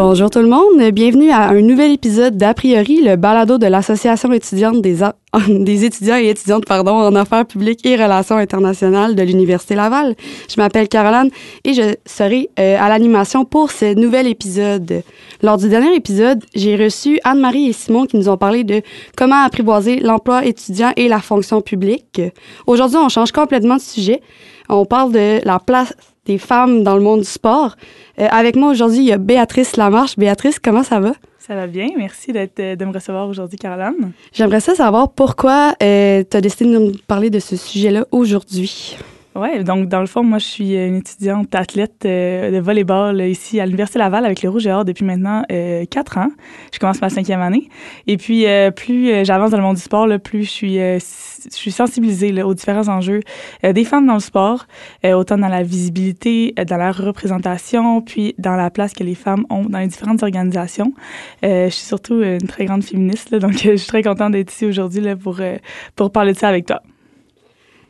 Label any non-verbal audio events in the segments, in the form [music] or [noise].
Bonjour tout le monde, bienvenue à un nouvel épisode d'A priori, le balado de l'Association étudiante [laughs] des, étudiants et étudiantes pardon, en affaires publiques et relations internationales de l'Université Laval. Je m'appelle Caroline et je serai euh, à l'animation pour ce nouvel épisode. Lors du dernier épisode, j'ai reçu Anne-Marie et Simon qui nous ont parlé de comment apprivoiser l'emploi étudiant et la fonction publique. Aujourd'hui, on change complètement de sujet. On parle de la place des femmes dans le monde du sport. Euh, avec moi aujourd'hui, il y a Béatrice Lamarche. Béatrice, comment ça va? Ça va bien. Merci d'être, de me recevoir aujourd'hui, Caroline. J'aimerais ça savoir pourquoi euh, tu as décidé de nous parler de ce sujet-là aujourd'hui. Oui, donc dans le fond, moi, je suis une étudiante athlète euh, de volleyball ici à l'Université Laval avec le Rouge et Or depuis maintenant euh, quatre ans. Je commence ma cinquième année. Et puis, euh, plus j'avance dans le monde du sport, plus je suis, sensibilisée aux différents enjeux des femmes dans le sport, autant dans la visibilité, dans la représentation, puis dans la place que les femmes ont dans les différentes organisations. je suis surtout une très grande féministe, donc je suis très contente d'être ici aujourd'hui pour, pour parler de ça avec toi.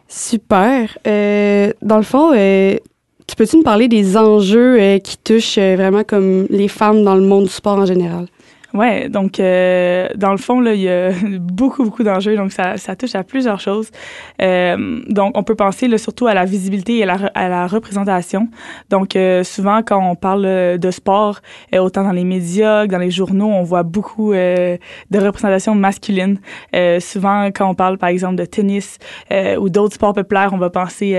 Super. Euh, dans le fond, euh, tu peux-tu me parler des enjeux euh, qui touchent vraiment comme les femmes dans le monde du sport en général? Ouais, donc euh, dans le fond là, il y a [laughs] beaucoup beaucoup d'enjeux, donc ça, ça touche à plusieurs choses. Euh, donc on peut penser là, surtout à la visibilité et à la, à la représentation. Donc euh, souvent quand on parle de sport, euh, autant dans les médias que dans les journaux, on voit beaucoup euh, de représentation masculine. souvent quand on parle par exemple de tennis ou d'autres sports populaires, on va penser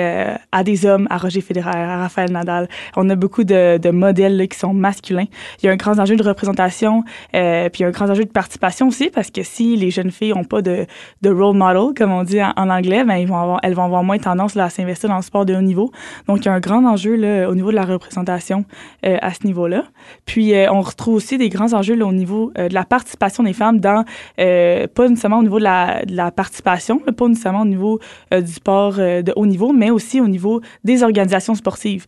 à des hommes, à Roger Federer, à Rafael Nadal. On a beaucoup de, de modèles là, qui sont masculins. Il y a un grand enjeu de représentation. Euh, puis un grand enjeu de participation aussi, parce que si les jeunes filles n'ont pas de, de role model, comme on dit en, anglais, ben, elles vont avoir moins tendance là, à s'investir dans le sport de haut niveau. Donc, il y a un grand enjeu là, au niveau de la représentation euh, à ce niveau-là. Puis, euh, on retrouve aussi des grands enjeux au niveau de la participation des femmes dans, pas nécessairement au niveau de la, participation, pas nécessairement au niveau du sport de haut niveau, mais aussi au niveau des organisations sportives.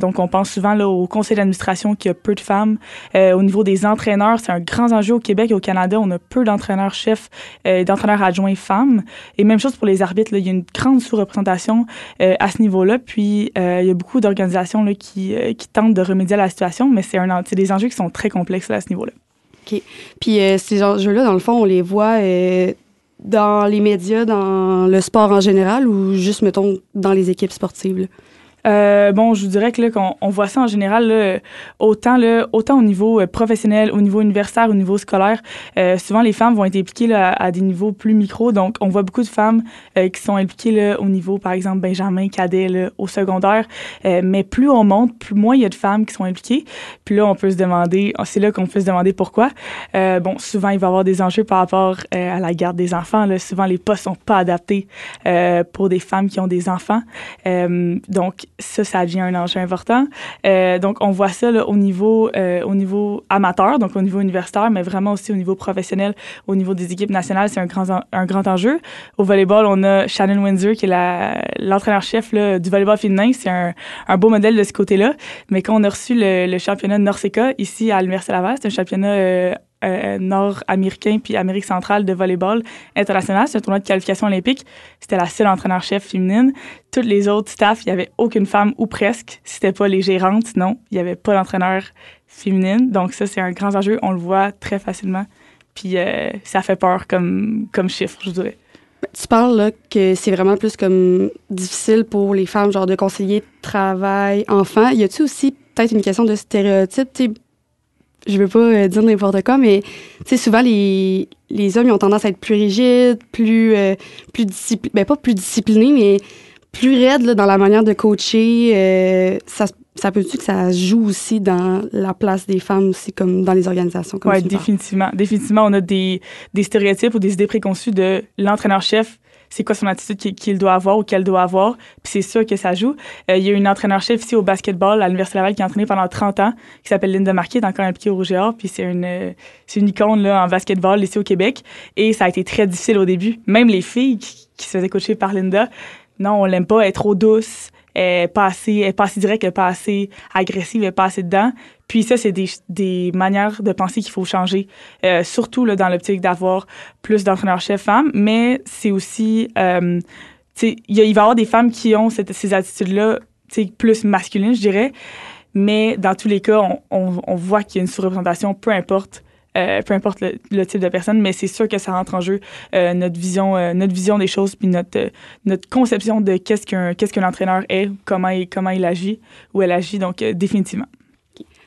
donc, on pense souvent au conseil d'administration qui a peu de femmes. au niveau des entraîneurs, c'est un grand enjeu au Québec et au Canada. On a peu d'entraîneurs-chefs euh, d'entraîneurs adjoints femmes. Et même chose pour les arbitres. Il y a une grande sous-représentation euh, à ce niveau-là. Puis, euh, il y a beaucoup d'organisations qui, qui tentent de remédier à la situation, mais c'est des enjeux qui sont très complexes à ce niveau-là. OK. Puis, ces enjeux-là, dans le fond, on les voit dans les médias, dans le sport en général ou juste, mettons, dans les équipes sportives? Euh, bon, je vous dirais que là, qu'on on voit ça en général, là, autant, là, autant au niveau euh, professionnel, au niveau universitaire, au niveau scolaire. Euh, souvent, les femmes vont être impliquées là, à, des niveaux plus micro. Donc, on voit beaucoup de femmes euh, qui sont impliquées là, au niveau, par exemple, Benjamin, cadet, là, au secondaire. Euh, mais plus on monte, plus moins il y a de femmes qui sont impliquées. Puis là, on peut se demander, c'est là qu'on peut se demander pourquoi. bon, souvent, il va y avoir des enjeux par rapport à la garde des enfants. Là. Souvent, les postes sont pas adaptés pour des femmes qui ont des enfants. donc, ça, ça devient un enjeu important. Euh, donc, on voit ça là, au niveau euh, au niveau amateur, donc au niveau universitaire, mais vraiment aussi au niveau professionnel, au niveau des équipes nationales, c'est un grand un grand enjeu. Au volleyball, on a Shannon Windsor qui est l'entraîneur-chef du volleyball féminin. C'est un, un beau modèle de ce côté-là. Mais quand on a reçu le, le championnat de Norseca ici à l'Université Laval, c'est un championnat euh, nord-américain puis Amérique centrale de volleyball international. C'est un tournoi de qualification olympique. C'était la seule entraîneur-chef féminine. Toutes les autres staffs, il n'y avait aucune femme ou presque. C'était pas les gérantes, non. Il n'y avait pas d'entraîneur féminine. Donc ça, c'est un grand enjeu. On le voit très facilement. Puis euh, ça fait peur comme, comme chiffre, je dirais. Tu parles là que c'est vraiment plus comme difficile pour les femmes, genre de conseiller travail, enfant. Y a-t-il aussi peut-être une question de stéréotype? Je veux pas euh, dire n'importe quoi, mais tu sais, souvent les, les hommes ils ont tendance à être plus rigides, plus, euh, plus disciplinés, ben pas plus disciplinés, mais plus raides là, dans la manière de coacher. Euh, ça, ça peut-tu que ça joue aussi dans la place des femmes aussi, comme dans les organisations? Oui, définitivement. Définitivement, on a des, des stéréotypes ou des idées préconçues de l'entraîneur-chef c'est quoi son attitude qu'il doit avoir ou qu'elle doit avoir. Puis c'est sûr que ça joue. Euh, il y a une entraîneur-chef ici au basketball à l'Université Laval qui a entraîné pendant 30 ans, qui s'appelle Linda Marquet, encore impliquée au Rouge et puis c'est une, c'est une icône là, en basketball ici au Québec. Et ça a été très difficile au début. Même les filles qui, qui se faisaient coacher par Linda, non, on l'aime pas, elle est trop douce, est pas assez, est pas assez directe, pas assez agressive, est pas assez dedans. Puis ça, c'est des, des manières de penser qu'il faut changer, euh, surtout là, dans l'optique d'avoir plus d'entraîneurs-chefs femmes, mais c'est aussi, euh, il va y avoir des femmes qui ont cette, ces attitudes-là plus masculines, je dirais, mais dans tous les cas, on, on, on voit qu'il y a une sous-représentation, peu importe euh, peu importe le, type de personne, mais c'est sûr que ça rentre en jeu euh, notre vision, euh, notre vision des choses, puis notre notre conception de qu'est-ce qu'un qu'est-ce qu'un entraîneur est, comment il comment il agit ou elle agit, donc définitivement.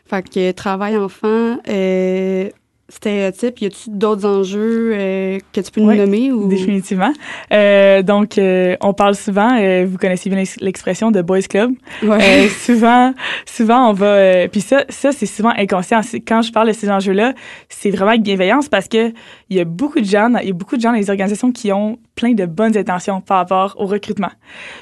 Fait que travail enfant, stéréotypes, y a-t-il d'autres enjeux euh, que tu peux nous nommer ou? définitivement. Euh, donc euh, on parle souvent, euh, vous connaissez bien l'expression de boys club. Ouais. Euh, souvent, souvent on va, puis ça, ça c'est souvent inconscient. Quand je parle de ces enjeux-là, c'est vraiment avec bienveillance parce que il y a beaucoup de gens, il y a beaucoup de gens dans les organisations qui ont plein de bonnes intentions par rapport au recrutement.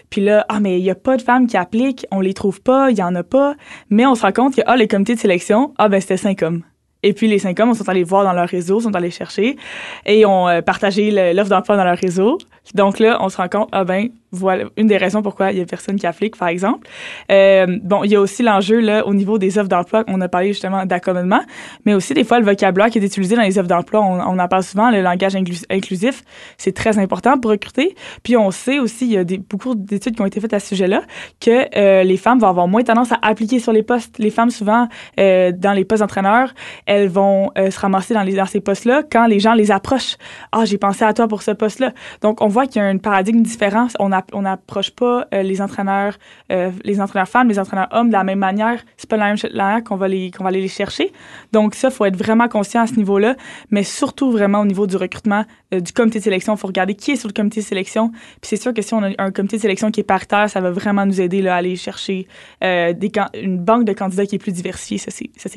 Puis là, ah mais il y a pas de femmes qui appliquent, on les trouve pas, il y en a pas, mais on se rend compte que ah les comités de sélection, ah ben c'était cinq hommes. Et puis les cinq hommes, on sont allés voir dans leur réseau, sont allés chercher et ont euh, partagé l'offre d'emploi dans leur réseau. Donc là, on se rend compte, ah ben, voilà une des raisons pourquoi il y a personne qui applique, par exemple. Euh, bon, il y a aussi l'enjeu là au niveau des offres d'emploi. On a parlé justement d'accommodement, mais aussi des fois le vocabulaire qui est utilisé dans les offres d'emploi. On, en parle souvent, le langage inclusif, c'est très important pour recruter. Puis on sait aussi, il y a des, beaucoup d'études qui ont été faites à ce sujet-là, que euh, les femmes vont avoir moins tendance à appliquer sur les postes. Les femmes souvent euh, dans les postes d'entraîneurs, elles vont euh, se ramasser dans ces postes-là quand les gens les approchent. Ah, j'ai pensé à toi pour ce poste-là. Donc on voit qu'il y a un paradigme différent. On on n'approche pas euh, les entraîneurs, euh, les entraîneurs femmes, les entraîneurs hommes de la même manière. C'est pas la même manière qu'on va les qu'on va aller les chercher. Donc ça, faut être vraiment conscient à ce niveau-là, mais surtout vraiment au niveau du recrutement euh, du comité de sélection. Faut regarder qui est sur le comité de sélection. Puis c'est sûr que si on a un comité de sélection qui est paritaire, ça va vraiment nous aider là, à aller chercher une banque de candidats qui est plus diversifiée. Ça c'est ça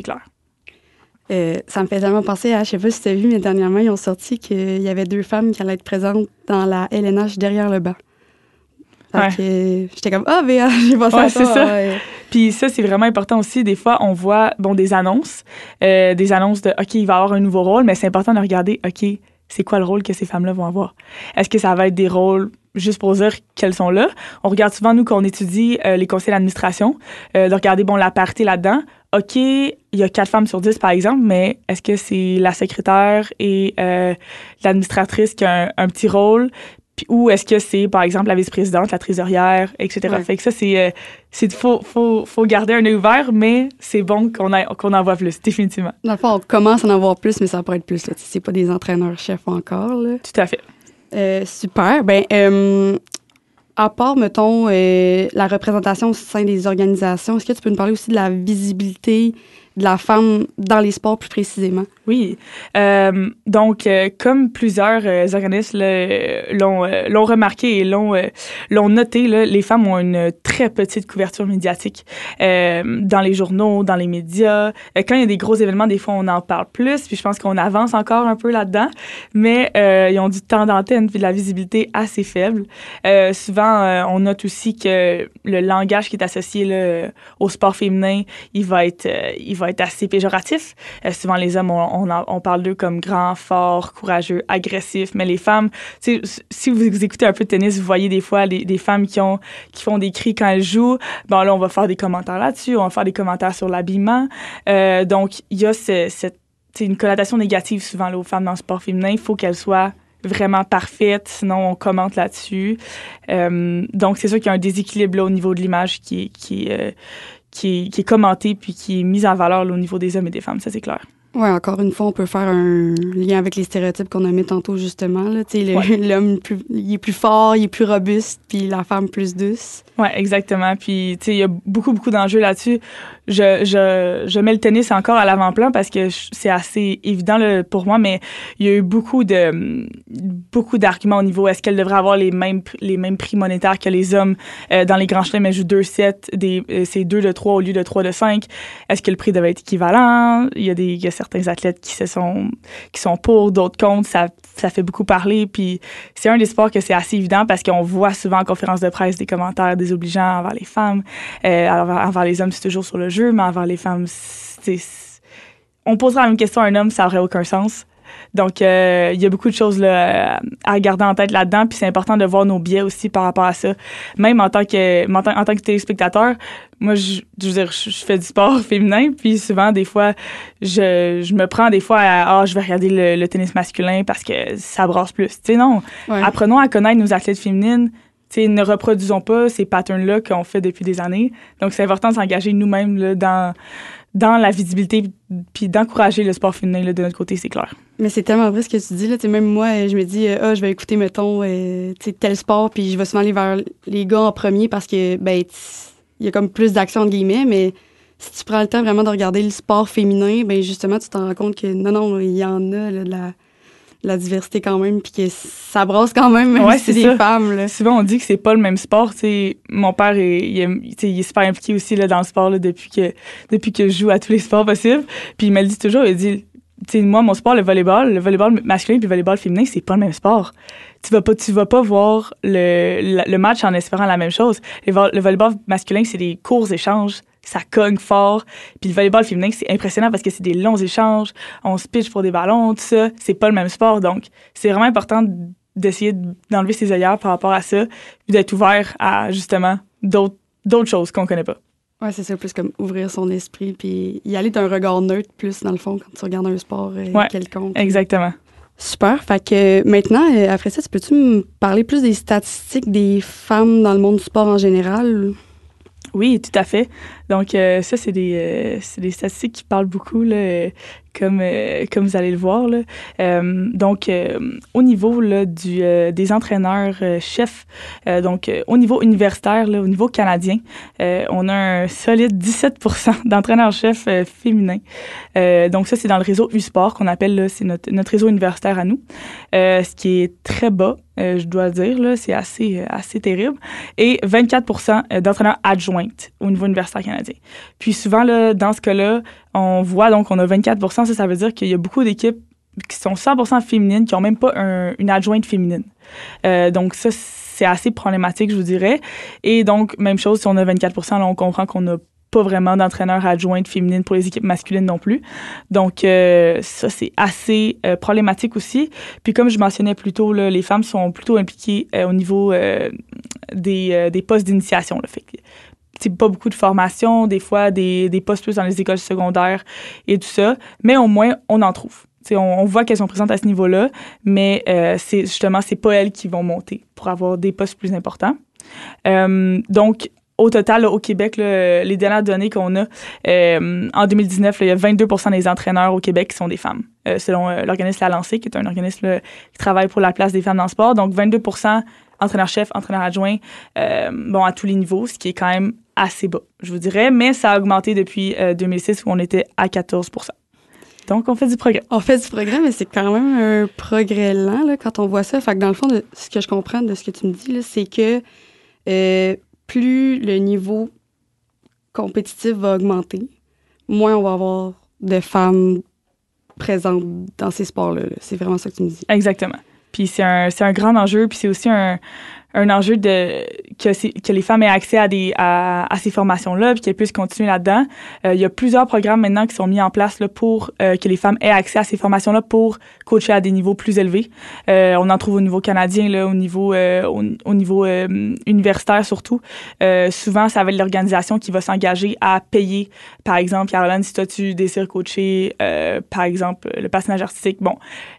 clair. ça me fait tellement penser à, je sais pas si tu as vu, mais dernièrement, ils ont sorti qu'il y avait deux femmes qui allaient être présentes dans la LNH derrière le banc. J'étais comme, ah, mais [laughs] j'ai pensé à ça. ça. Puis ça, c'est vraiment important aussi. Des fois, on voit bon, des annonces, euh, des annonces de, OK, il va avoir un nouveau rôle, mais c'est important de regarder, OK, c'est quoi le rôle que ces femmes-là vont avoir? Est-ce que ça va être des rôles juste pour dire qu'elles sont là? On regarde souvent, nous, quand on étudie euh, les conseils d'administration, euh, de regarder, bon, la parité là-dedans. OK, il y a quatre femmes sur dix, par exemple, mais est-ce que c'est la secrétaire et l'administratrice qui a un, petit rôle? ou est-ce que c'est, par exemple, la vice-présidente, la trésorière, etc. Fait que ça, c'est, euh, c'est, faut, faut, faut garder un œil ouvert, mais c'est bon qu'on, qu'on en voit plus, définitivement. Dans le fond, on commence à en avoir plus, mais ça pourrait être plus, là. C'est pas des entraîneurs-chefs encore, là. Tout à fait. Euh, super. Ben, euh, à part, mettons, la représentation au sein des organisations, est-ce que tu peux nous parler aussi de la visibilité de la femme dans les sports plus précisément? Oui. Euh, donc, euh, comme plusieurs euh, organismes l'ont euh, l'ont remarqué et l'ont noté, les femmes ont une très petite couverture médiatique dans les journaux, dans les médias. quand il y a des gros événements, des fois, on en parle plus. Puis je pense qu'on avance encore un peu là-dedans, mais ils ont du temps d'antenne puis de la visibilité assez faible. souvent, on note aussi que le langage qui est associé au sport féminin, il va être il va être assez péjoratif. souvent, les hommes ont on, parle d'eux comme grands, forts, courageux, agressifs, mais les femmes, si vous écoutez un peu de tennis, vous voyez des fois des femmes qui ont qui font des cris quand elles jouent. Bon là, on va faire des commentaires là-dessus, on va faire des commentaires sur l'habillement. Euh, donc il y a une connotation négative souvent aux femmes dans le sport féminin. Il faut qu'elles soient vraiment parfaites, sinon on commente là-dessus. Euh, donc c'est sûr qu'il y a un déséquilibre au niveau de l'image qui, qui, euh, qui, est commenté puis qui est mis en valeur au niveau des hommes et des femmes, ça c'est clair. Oui, encore une fois, on peut faire un lien avec les stéréotypes qu'on a mis tantôt, justement. [laughs] L'homme, il est plus fort, il est plus robuste, puis la femme plus douce. Oui, exactement. Puis, tu sais, il y a beaucoup, beaucoup d'enjeux là-dessus je, je, je mets le tennis encore à l'avant-plan parce que c'est assez évident pour moi, mais il y a eu beaucoup de beaucoup d'arguments au niveau est-ce qu'elle devrait avoir les mêmes les mêmes prix monétaires que les hommes euh, dans les grands chelems, elle joue deux sets, des euh, c'est deux de trois au lieu de trois de cinq. Est-ce que le prix devait être équivalent? Il y a des il y a certains athlètes qui se sont qui sont pour, d'autres contre. Ça ça fait beaucoup parler. Puis c'est un des sports que c'est assez évident parce qu'on voit souvent en conférence de presse des commentaires désobligeants envers les femmes, euh, envers les hommes c'est toujours sur le mais envers les femmes, c'est, on posera la même question à un homme, ça n'aurait aucun sens. Donc, euh, il y a beaucoup de choses là, à garder en tête là-dedans. Puis c'est important de voir nos biais aussi par rapport à ça. Même en tant que, en tant, que téléspectateur, moi, je, je veux dire, je, fais du sport [laughs] féminin. Puis souvent, des fois, je, je me prends des fois à, ah, je vais regarder le, tennis masculin parce que ça brasse plus. Tu sais, non. Apprenons à connaître nos athlètes féminines ne reproduisons pas ces patterns-là qu'on fait depuis des années. Donc, c'est important de s'engager nous-mêmes dans, dans la visibilité puis d'encourager le sport féminin là, de notre côté, c'est clair. Mais c'est tellement vrai ce que tu dis. Là. même moi, je me dis, ah, je vais écouter, mettons, euh, tel sport, puis je vais souvent aller vers les gars en premier parce que, ben, il y a comme plus d'action, entre guillemets, mais si tu prends le temps vraiment de regarder le sport féminin, ben justement, tu te rends compte que non, non, il y en a de la, la, diversité quand même, puis que ça brasse quand même, même ouais, si c'est des femmes. Là. Souvent, on dit que c'est pas le même sport. T'sais, mon père, est, il, est, il est super impliqué aussi là, dans le sport là, depuis, que, depuis que je joue à tous les sports possibles. Puis il me le dit toujours, il dit, moi, mon sport, le volleyball, le volleyball masculin puis le volleyball féminin, c'est pas le même sport. Tu vas pas, tu vas pas voir le, le, match en espérant la même chose. Le, volleyball masculin, c'est des courts échanges. Ça cogne fort. Puis le volleyball féminin, c'est impressionnant parce que c'est des longs échanges. On se pitch pour des ballons, tout ça. C'est pas le même sport. Donc, c'est vraiment important d'essayer d'enlever ses œillères par rapport à ça puis d'être ouvert à, justement, d'autres, d'autres choses qu'on connaît pas. Ouais, c'est ça, plus comme ouvrir son esprit puis y aller d'un regard neutre plus dans le fond quand tu regardes un sport euh, quelconque. Exactement. Super. Fait que maintenant, euh, après ça, peux-tu me parler plus des statistiques des femmes dans le monde du sport en général? Oui, tout à fait. Donc, euh, ça, c'est des, des statistiques qui parlent beaucoup. Là, comme, euh, comme vous allez le voir. Là. Euh, donc, euh, au niveau là, du, des entraîneurs chefs, donc au niveau universitaire, là, au niveau canadien, on a un solide 17% [laughs] d'entraîneurs chefs féminins. donc, ça, c'est dans le réseau U-Sport qu'on appelle, c'est notre, notre réseau universitaire à nous, ce qui est très bas. je dois dire, là, c'est assez, assez terrible. Et 24% d'entraîneurs adjointes au niveau universitaire canadien. Puis souvent, là, dans ce cas-là, on voit donc qu'on a 24 ça, ça veut dire qu'il y a beaucoup d'équipes qui sont 100 féminines, qui n'ont même pas une adjointe féminine. Euh, donc ça, c'est assez problématique, je vous dirais. Et donc, même chose, si on a 24 là, on comprend qu'on n'a pas vraiment d'entraîneur adjointe féminine pour les équipes masculines non plus. Donc, euh, ça, c'est assez euh, problématique aussi. Puis, comme je mentionnais plus tôt, les femmes sont plutôt impliquées au niveau des, postes d'initiation. Pas beaucoup de formation, des fois des, des postes plus dans les écoles secondaires et tout ça, mais au moins on en trouve. On, on, voit qu'elles sont présentes à ce niveau-là, mais euh, c'est justement c'est pas elles qui vont monter pour avoir des postes plus importants. Euh, donc au total, au Québec, les dernières données qu'on a, euh, en 2019, il y a 22% des entraîneurs au Québec qui sont des femmes, selon l'organisme La Lancée, qui est un organisme qui travaille pour la place des femmes dans le sport. Donc, 22% entraîneur-chef, entraîneur adjoint, bon, à tous les niveaux, ce qui est quand même assez bas, je vous dirais, mais ça a augmenté depuis 2006 euh, où on était à 14 donc, on fait du progrès. On fait du progrès, mais c'est quand même un progrès lent là, quand on voit ça. Fait que dans le fond, ce que je comprends de ce que tu me dis, c'est que euh, plus le niveau compétitif va augmenter, moins on va avoir de femmes présentes dans ces sports-là. c'est vraiment ça que tu me dis. Exactement. Puis c'est un, un grand enjeu, puis c'est aussi un, un enjeu de que, les femmes aient accès à ces formations-là puis qu'elles puissent continuer là-dedans. Euh, il y a plusieurs programmes maintenant qui sont mis en place là, pour euh, que les femmes aient accès à ces formations-là pour coacher à des niveaux plus élevés. Euh, on en trouve au niveau canadien, au niveau au, au, niveau universitaire surtout. souvent, ça va être l'organisation qui va s'engager à payer, par exemple, Caroline, si toi tu désires coacher, par exemple, le personnage artistique, bon,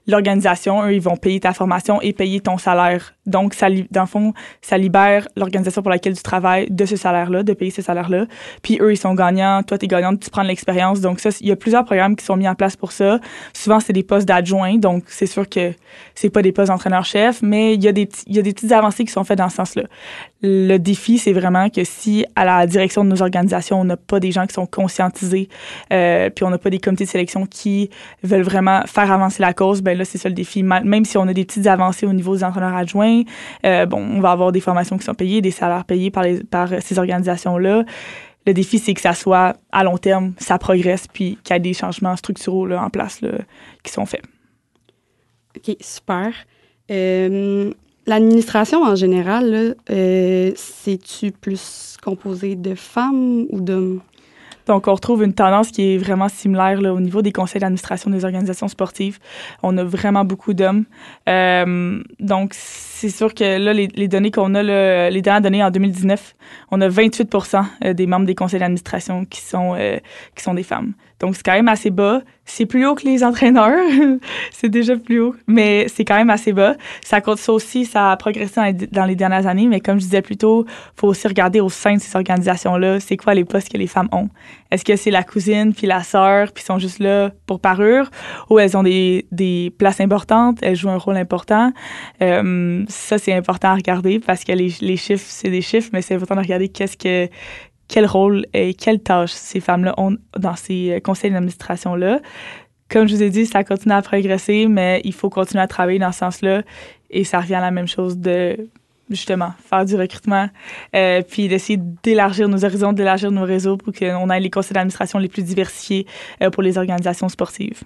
l'organisation, eux, ils vont payer ta formation et payer ton salaire. Donc, ça, dans le fond, ça libère l'organisation pour laquelle tu travailles de ce salaire-là, de payer ce salaire-là. Puis eux, ils sont gagnants, toi, tu es gagnante, tu prends de l'expérience. Donc ça, il y a plusieurs programmes qui sont mis en place pour ça. Souvent, c'est des postes d'adjoints, donc c'est sûr que c'est pas des postes d'entraîneur-chef, mais il y, a des, il y a des petites avancées qui sont faites dans ce sens-là. Le défi, c'est vraiment que si à la direction de nos organisations, on n'a pas des gens qui sont conscientisés, euh, puis on n'a pas des comités de sélection qui veulent vraiment faire avancer la cause, ben là, c'est ça le défi. Même si on a des petites avancées au niveau des entraîneurs adjoints, euh, bon, on va avoir des formations qui sont payées, des salaires payés par, ces organisations-là. Le défi, c'est que ça soit à long terme, ça progresse, puis qu'il y ait des changements structuraux en place qui sont faits. OK, super. Euh, L'administration en général, euh, c'est-tu plus composé de femmes ou d'hommes? Donc, on retrouve une tendance qui est vraiment similaire au niveau des conseils d'administration des organisations sportives. On a vraiment beaucoup d'hommes. Euh, donc, c'est sûr que là, les, données qu'on a, les dernières données en 2019, on a 28% euh, des membres des conseils d'administration qui sont qui sont des femmes. Donc, c'est quand même assez bas. C'est plus haut que les entraîneurs. [laughs] c'est déjà plus haut, mais c'est quand même assez bas. Ça, ça aussi, ça a progressé dans les, dernières années, mais comme je disais plus tôt, faut aussi regarder au sein de ces organisations-là, c'est quoi les postes que les femmes ont? Est-ce que c'est la cousine puis la sœur, puis sont juste là pour parure, ou elles ont des, des places importantes, elles jouent un rôle important. Euh, ça, c'est important à regarder parce que les, les chiffres, c'est des chiffres, mais c'est important de regarder qu'est-ce que quel rôle et quelle tâche ces femmes-là ont dans ces euh, conseils d'administration-là. Comme je vous ai dit, ça continue à progresser, mais il faut continuer à travailler dans ce sens-là. Et ça revient à la même chose de justement faire du recrutement, euh, puis d'essayer d'élargir nos horizons, d'élargir nos réseaux pour qu'on ait les conseils d'administration les plus diversifiés euh, pour les organisations sportives.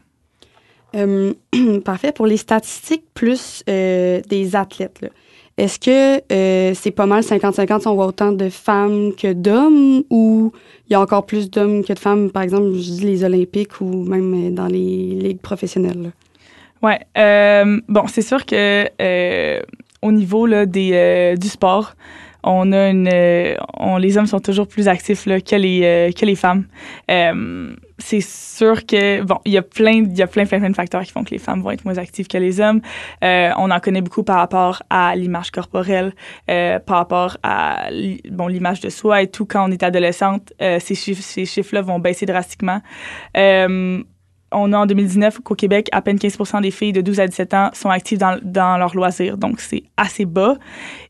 [clears throat] parfait. Pour les statistiques plus des athlètes, là. Est-ce que euh, c'est pas mal 50-50 si on voit autant de femmes que d'hommes ou il y a encore plus d'hommes que de femmes, par exemple, je dis les Olympiques ou même euh, dans les ligues professionnelles? Oui. Euh, bon, c'est sûr que au niveau là, des, du sport, on a une, on, les hommes sont toujours plus actifs là, que les que les femmes c'est sûr que bon, il y a plein, il y a plein, plein, plein de facteurs qui font que les femmes vont être moins actives que les hommes. Euh, on en connaît beaucoup par rapport à l'image corporelle, euh, par rapport à bon l'image de soi et tout. Quand on est adolescente, euh, ces chiffres, ces chiffres-là vont baisser drastiquement. On a en 2019 qu'au Québec, à peine 15% des filles de 12 à 17 ans sont actives dans, dans leur loisir. Donc, c'est assez bas.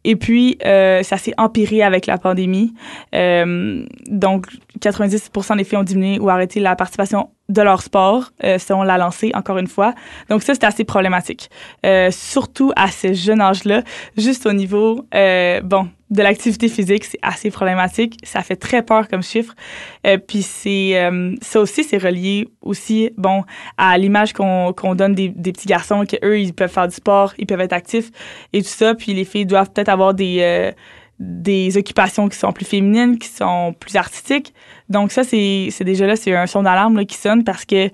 Et puis, euh, ça s'est empiré avec la pandémie. Euh, donc, 90% des filles ont diminué ou arrêté la participation de leur sport euh, selon la lancée, encore une fois. Donc ça, c'est assez problématique. Euh, surtout à ce jeune âge-là, juste au niveau, euh, bon, de l'activité physique, c'est assez problématique. Ça fait très peur comme chiffre. Euh, puis c'est euh, ça aussi, c'est relié aussi, bon, à l'image qu'on qu'on donne des, des, petits garçons, que eux, ils peuvent faire du sport, ils peuvent être actifs et tout ça. Puis les filles doivent peut-être avoir des euh, des occupations qui sont plus féminines, qui sont plus artistiques. Donc ça, c'est déjà là, c'est un son d'alarme qui sonne parce que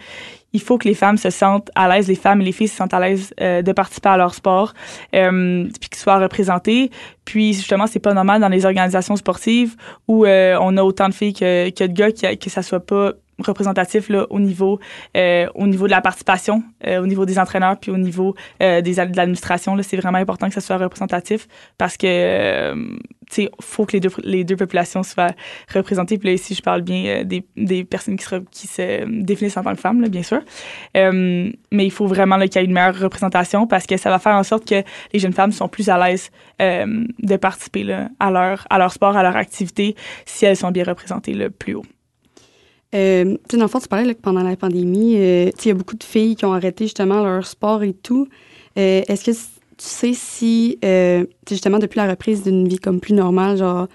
il faut que les femmes se sentent à l'aise, les femmes et les filles se sentent à l'aise euh, de participer à leur sport, euh, puis qu'ils soient représentés. Puis justement, c'est pas normal dans les organisations sportives où euh, on a autant de filles que, que de gars que, que ça soit pas représentatif là, au niveau euh, au niveau de la participation, euh, au niveau des entraîneurs puis au niveau euh, des de l'administration là, c'est vraiment important que ça soit représentatif parce que euh, sais faut que les deux les deux populations soient représentées. Puis là ici je parle bien euh, des, des personnes qui se qui se définissent en tant que femmes là, bien sûr. Euh, mais il faut vraiment qu'il y ait une meilleure représentation parce que ça va faire en sorte que les jeunes femmes sont plus à l'aise de participer là, à leur à leur sport, à leur activité si elles sont bien représentées le plus haut. Euh, tu sais, dans le fond, tu parlais que pendant la pandémie, euh, il y a beaucoup de filles qui ont arrêté justement leur sport et tout. Euh, Est-ce que tu sais si, euh, justement, depuis la reprise d'une vie comme plus normale, genre,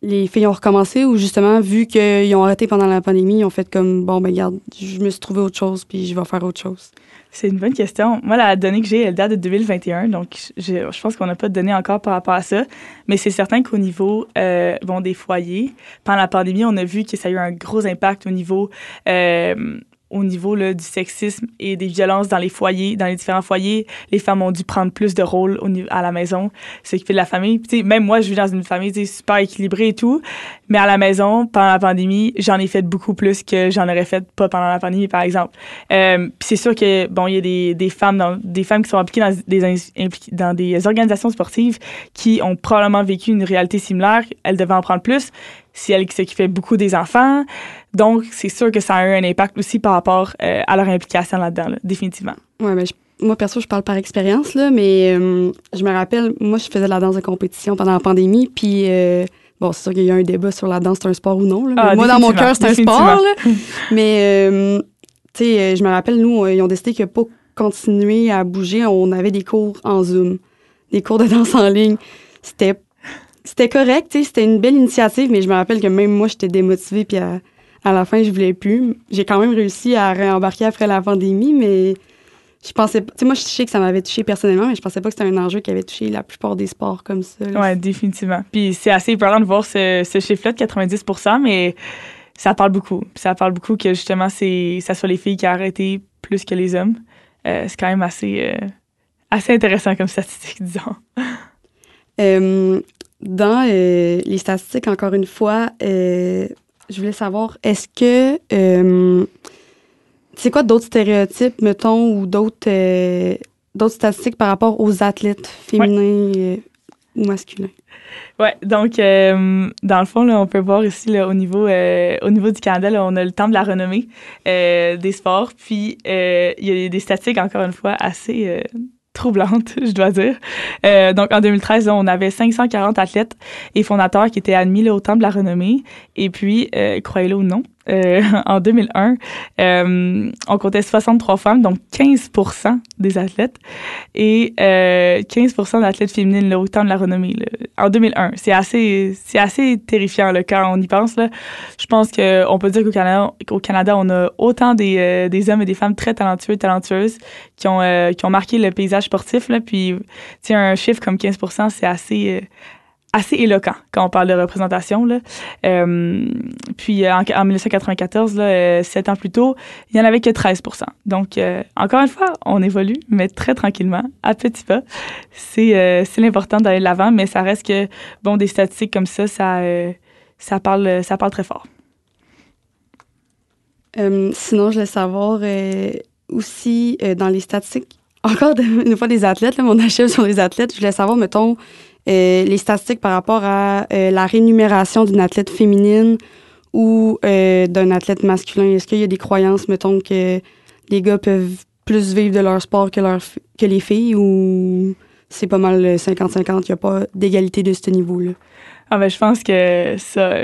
les filles ont recommencé ou justement, vu qu'ils ont arrêté pendant la pandémie, ils ont fait comme, bon, ben, regarde, je me suis trouvé autre chose puis je vais faire autre chose? C'est une bonne question. Moi, la donnée que j'ai, elle date de 2021, donc je, pense qu'on n'a pas de données encore par rapport à ça. Mais c'est certain qu'au niveau euh, bon, des foyers, pendant la pandémie, on a vu que ça a eu un gros impact au niveau euh, au niveau là, du sexisme et des violences dans les foyers, dans les différents foyers. Les femmes ont dû prendre plus de rôle à la maison, s'occuper de la famille. Puis, même moi, je vis dans une famille super équilibrée et tout, mais à la maison, pendant la pandémie, j'en ai fait beaucoup plus que j'en aurais fait pas pendant la pandémie, par exemple. Euh, c'est sûr que bon, il y a des, des femmes des femmes qui sont impliquées dans des dans des organisations sportives qui ont probablement vécu une réalité similaire. Elles devaient en prendre plus c'est elle qui s'occupait beaucoup des enfants. Donc, c'est sûr que ça a eu un impact aussi par rapport euh, à leur implication là-dedans, définitivement. Oui, mais moi, perso, je parle par expérience, là, mais euh, je me rappelle, moi, je faisais de la danse de compétition pendant la pandémie, puis... Euh, bon, c'est sûr qu'il y a un débat sur la danse, c'est un sport ou non. Là, ah, moi, dans mon cœur, c'est un sport. Là. [laughs] mais, tu sais, je me rappelle, nous, ils ont décidé que pour continuer à bouger, on avait des cours en Zoom, des cours de danse en ligne. C'était c'était correct, c'était une belle initiative, mais je me rappelle que même moi, j'étais démotivée, puis à, la fin, je voulais plus. J'ai quand même réussi à réembarquer après la pandémie, mais je pensais sais, moi, je sais que ça m'avait touché personnellement, mais je pensais pas que c'était un enjeu qui avait touché la plupart des sports comme ça. Oui, définitivement. Puis c'est assez important de voir ce, chiffre-là de 90% mais ça parle beaucoup. Ça parle beaucoup que justement, c'est ça soit les filles qui ont arrêté plus que les hommes. Euh, c'est quand même assez, euh, assez intéressant comme statistique, [laughs] disons. Euh, dans euh, les statistiques, encore une fois, euh, je voulais savoir, est-ce que, euh, c'est quoi d'autres stéréotypes, mettons, ou d'autres statistiques par rapport aux athlètes féminins ou masculins? Ouais, donc dans le fond, là, on peut voir ici là, au niveau au niveau du Canada, on a le temps de la renommée des sports, puis il y a des statistiques encore une fois assez troublante, [laughs] je dois dire. Euh, donc, en 2013, on avait 540 athlètes et fondateurs qui étaient admis là, au Temple de la Renommée. Et puis, euh, croyez-le ou non, euh, [laughs] en 2001, euh, on comptait 63 femmes, donc 15% des athlètes, et euh, 15 d'athlètes féminines là, au Temple de la Renommée. Là, en 2001, c'est assez, c'est assez terrifiant là, quand on y pense. Là. Je pense qu'on peut dire qu'au Canada, on a autant des, euh, des hommes et des femmes très talentueux, talentueuses qui ont, qui ont marqué le paysage sportif. Là, puis, un chiffre comme 15 c'est assez assez éloquent quand on parle de représentation. Là. Euh, puis en, en 1994, là, euh, sept ans plus tôt, il n'y en avait que 13 Donc, euh, encore une fois, on évolue, mais très tranquillement, à petits pas. C'est c'est l'important d'aller de l'avant, mais ça reste que, bon, des statistiques comme ça, ça, ça, parle, ça parle très fort. sinon, je voulais savoir aussi, dans les statistiques, encore une fois des athlètes, là, mon [laughs] achève sur les athlètes, je voulais savoir, mettons, euh, les statistiques par rapport à euh, la rémunération d'une athlète féminine ou euh, d'un athlète masculin. Est-ce qu'il y a des croyances, mettons, que les gars peuvent plus vivre de leur sport que, que les filles ou c'est pas mal 50-50, il n'y a pas d'égalité de ce niveau-là? Ah ben, je pense que ça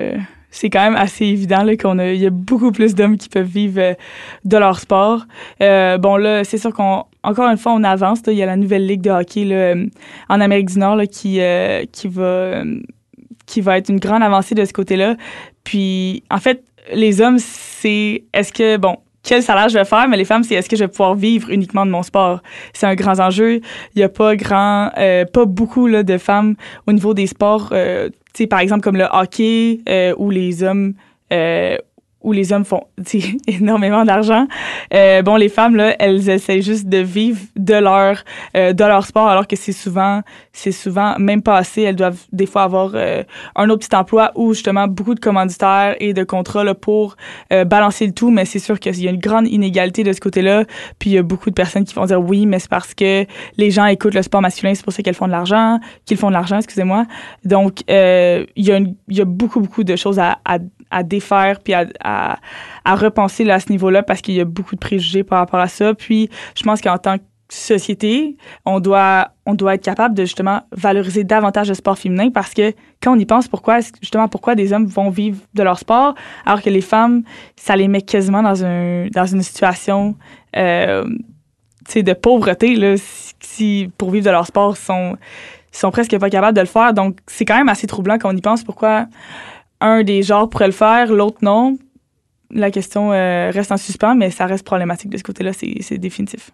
c'est quand même assez évident là qu'on a y a beaucoup plus d'hommes qui peuvent vivre de leur sport. Bon là, c'est sûr qu'on encore une fois on avance. il y a la nouvelle ligue de hockey euh, en Amérique du Nord là, qui qui va être une grande avancée de ce côté-là. Puis en fait, les hommes c'est est-ce que bon quel salaire je vais faire, mais les femmes, c'est est-ce que je vais pouvoir vivre uniquement de mon sport? C'est un grand enjeu. Il y a pas grand, pas beaucoup de femmes au niveau des sports sais, par exemple, comme le hockey, euh, où les hommes euh, où les hommes font [laughs] énormément d'argent. Euh, bon, les femmes là, elles essaient juste de vivre de leur euh, de leur sport, alors que c'est souvent c'est souvent même pas assez. Elles doivent des fois avoir euh, un autre petit emploi ou justement beaucoup de commanditaires et de contrats là, pour euh, balancer le tout. Mais c'est sûr qu'il y a une grande inégalité de ce côté-là. Puis il y a beaucoup de personnes qui vont dire oui, mais c'est parce que les gens écoutent le sport masculin, c'est pour ça qu'elles font de l'argent, qu'ils font de l'argent, excusez-moi. Donc il y a il y a beaucoup beaucoup de choses à, à à défaire puis à, à, repenser là, à ce niveau-là parce qu'il y a beaucoup de préjugés par rapport à ça. Puis je pense qu'en tant que société, on doit on doit être capable de justement valoriser davantage le sport féminin parce que quand on y pense, pourquoi justement pourquoi des hommes vont vivre de leur sport alors que les femmes, ça les met quasiment dans un dans une situation euh, de pauvreté là, si, pour vivre de leur sport sont sont presque pas capables de le faire. Donc c'est quand même assez troublant quand on y pense pourquoi un des genres pourrait le faire, l'autre non. La question euh, reste en suspens, mais ça reste problématique de ce côté-là, c'est définitif.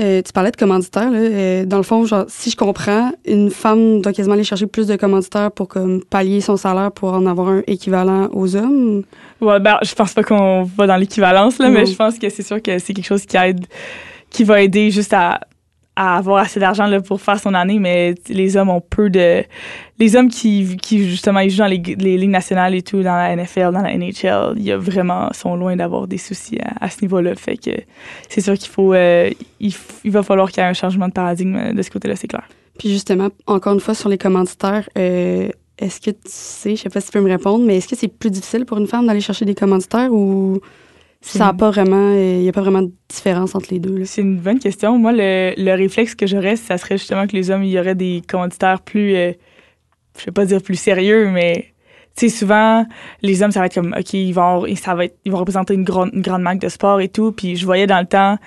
Euh, tu parlais de commanditaires. Là. Euh, dans le fond, genre, si je comprends, une femme doit quasiment aller chercher plus de commanditaires pour comme, pallier son salaire pour en avoir un équivalent aux hommes. Ouais, ben, je pense pas qu'on va dans l'équivalence, là, mais je pense que c'est sûr que c'est quelque chose qui aide, qui va aider juste à à avoir assez d'argent là, pour faire son année, mais les hommes ont peu de... Les hommes qui, qui justement, ils jouent dans les, les ligues nationales et tout, dans la NFL, dans la NHL, il y vraiment, sont loin d'avoir des soucis à, ce niveau-là. Fait que c'est sûr qu'il faut, euh, il, va falloir qu'il y ait un changement de paradigme de ce côté-là, c'est clair. Puis justement, encore une fois, sur les commanditaires, euh, est-ce que tu sais, je sais pas si tu peux me répondre, mais est-ce que c'est plus difficile pour une femme d'aller chercher des commanditaires ou ça pas vraiment, il n'y a pas vraiment de différence entre les deux. C'est une bonne question. Moi, le, le réflexe que j'aurais, ça serait justement que les hommes, il y aurait des commanditaires plus, euh, je vais pas dire plus sérieux, mais tu sais, souvent, les hommes, ça va être comme, OK, ils vont, ça va être, ils vont représenter une grande, une grande marque de sport et tout. Puis je voyais dans le temps,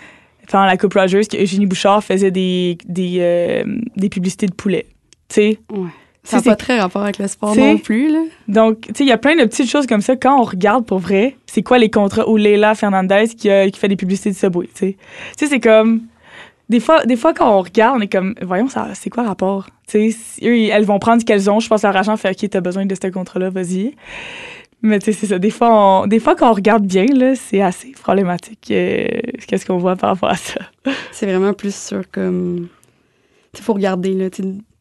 pendant la Coupe Rogers, que Eugénie Bouchard faisait des, des, euh, des publicités de poulet. Tu sais? Ouais. Ça n'a pas très rapport avec le sport non plus. Là. Donc, tu sais, il y a plein de petites choses comme ça. Quand on regarde pour vrai, c'est quoi les contrats ou Leila Fernandez qui, qui fait des publicités de Subway, tu sais? Tu sais, c'est comme... Des fois, des fois, quand on regarde, on est comme, voyons, ça, c'est quoi le rapport? Tu sais, elles vont prendre ce qu'elles ont. Je pense à leur argent fait, OK, t'as besoin de ce contrat-là, vas-y. Mais tu sais, c'est ça. Des fois, des fois, quand on regarde bien, là, c'est assez problématique. Euh, qu'est-ce qu'on voit par rapport à ça? C'est vraiment plus sur comme. Il faut regarder, là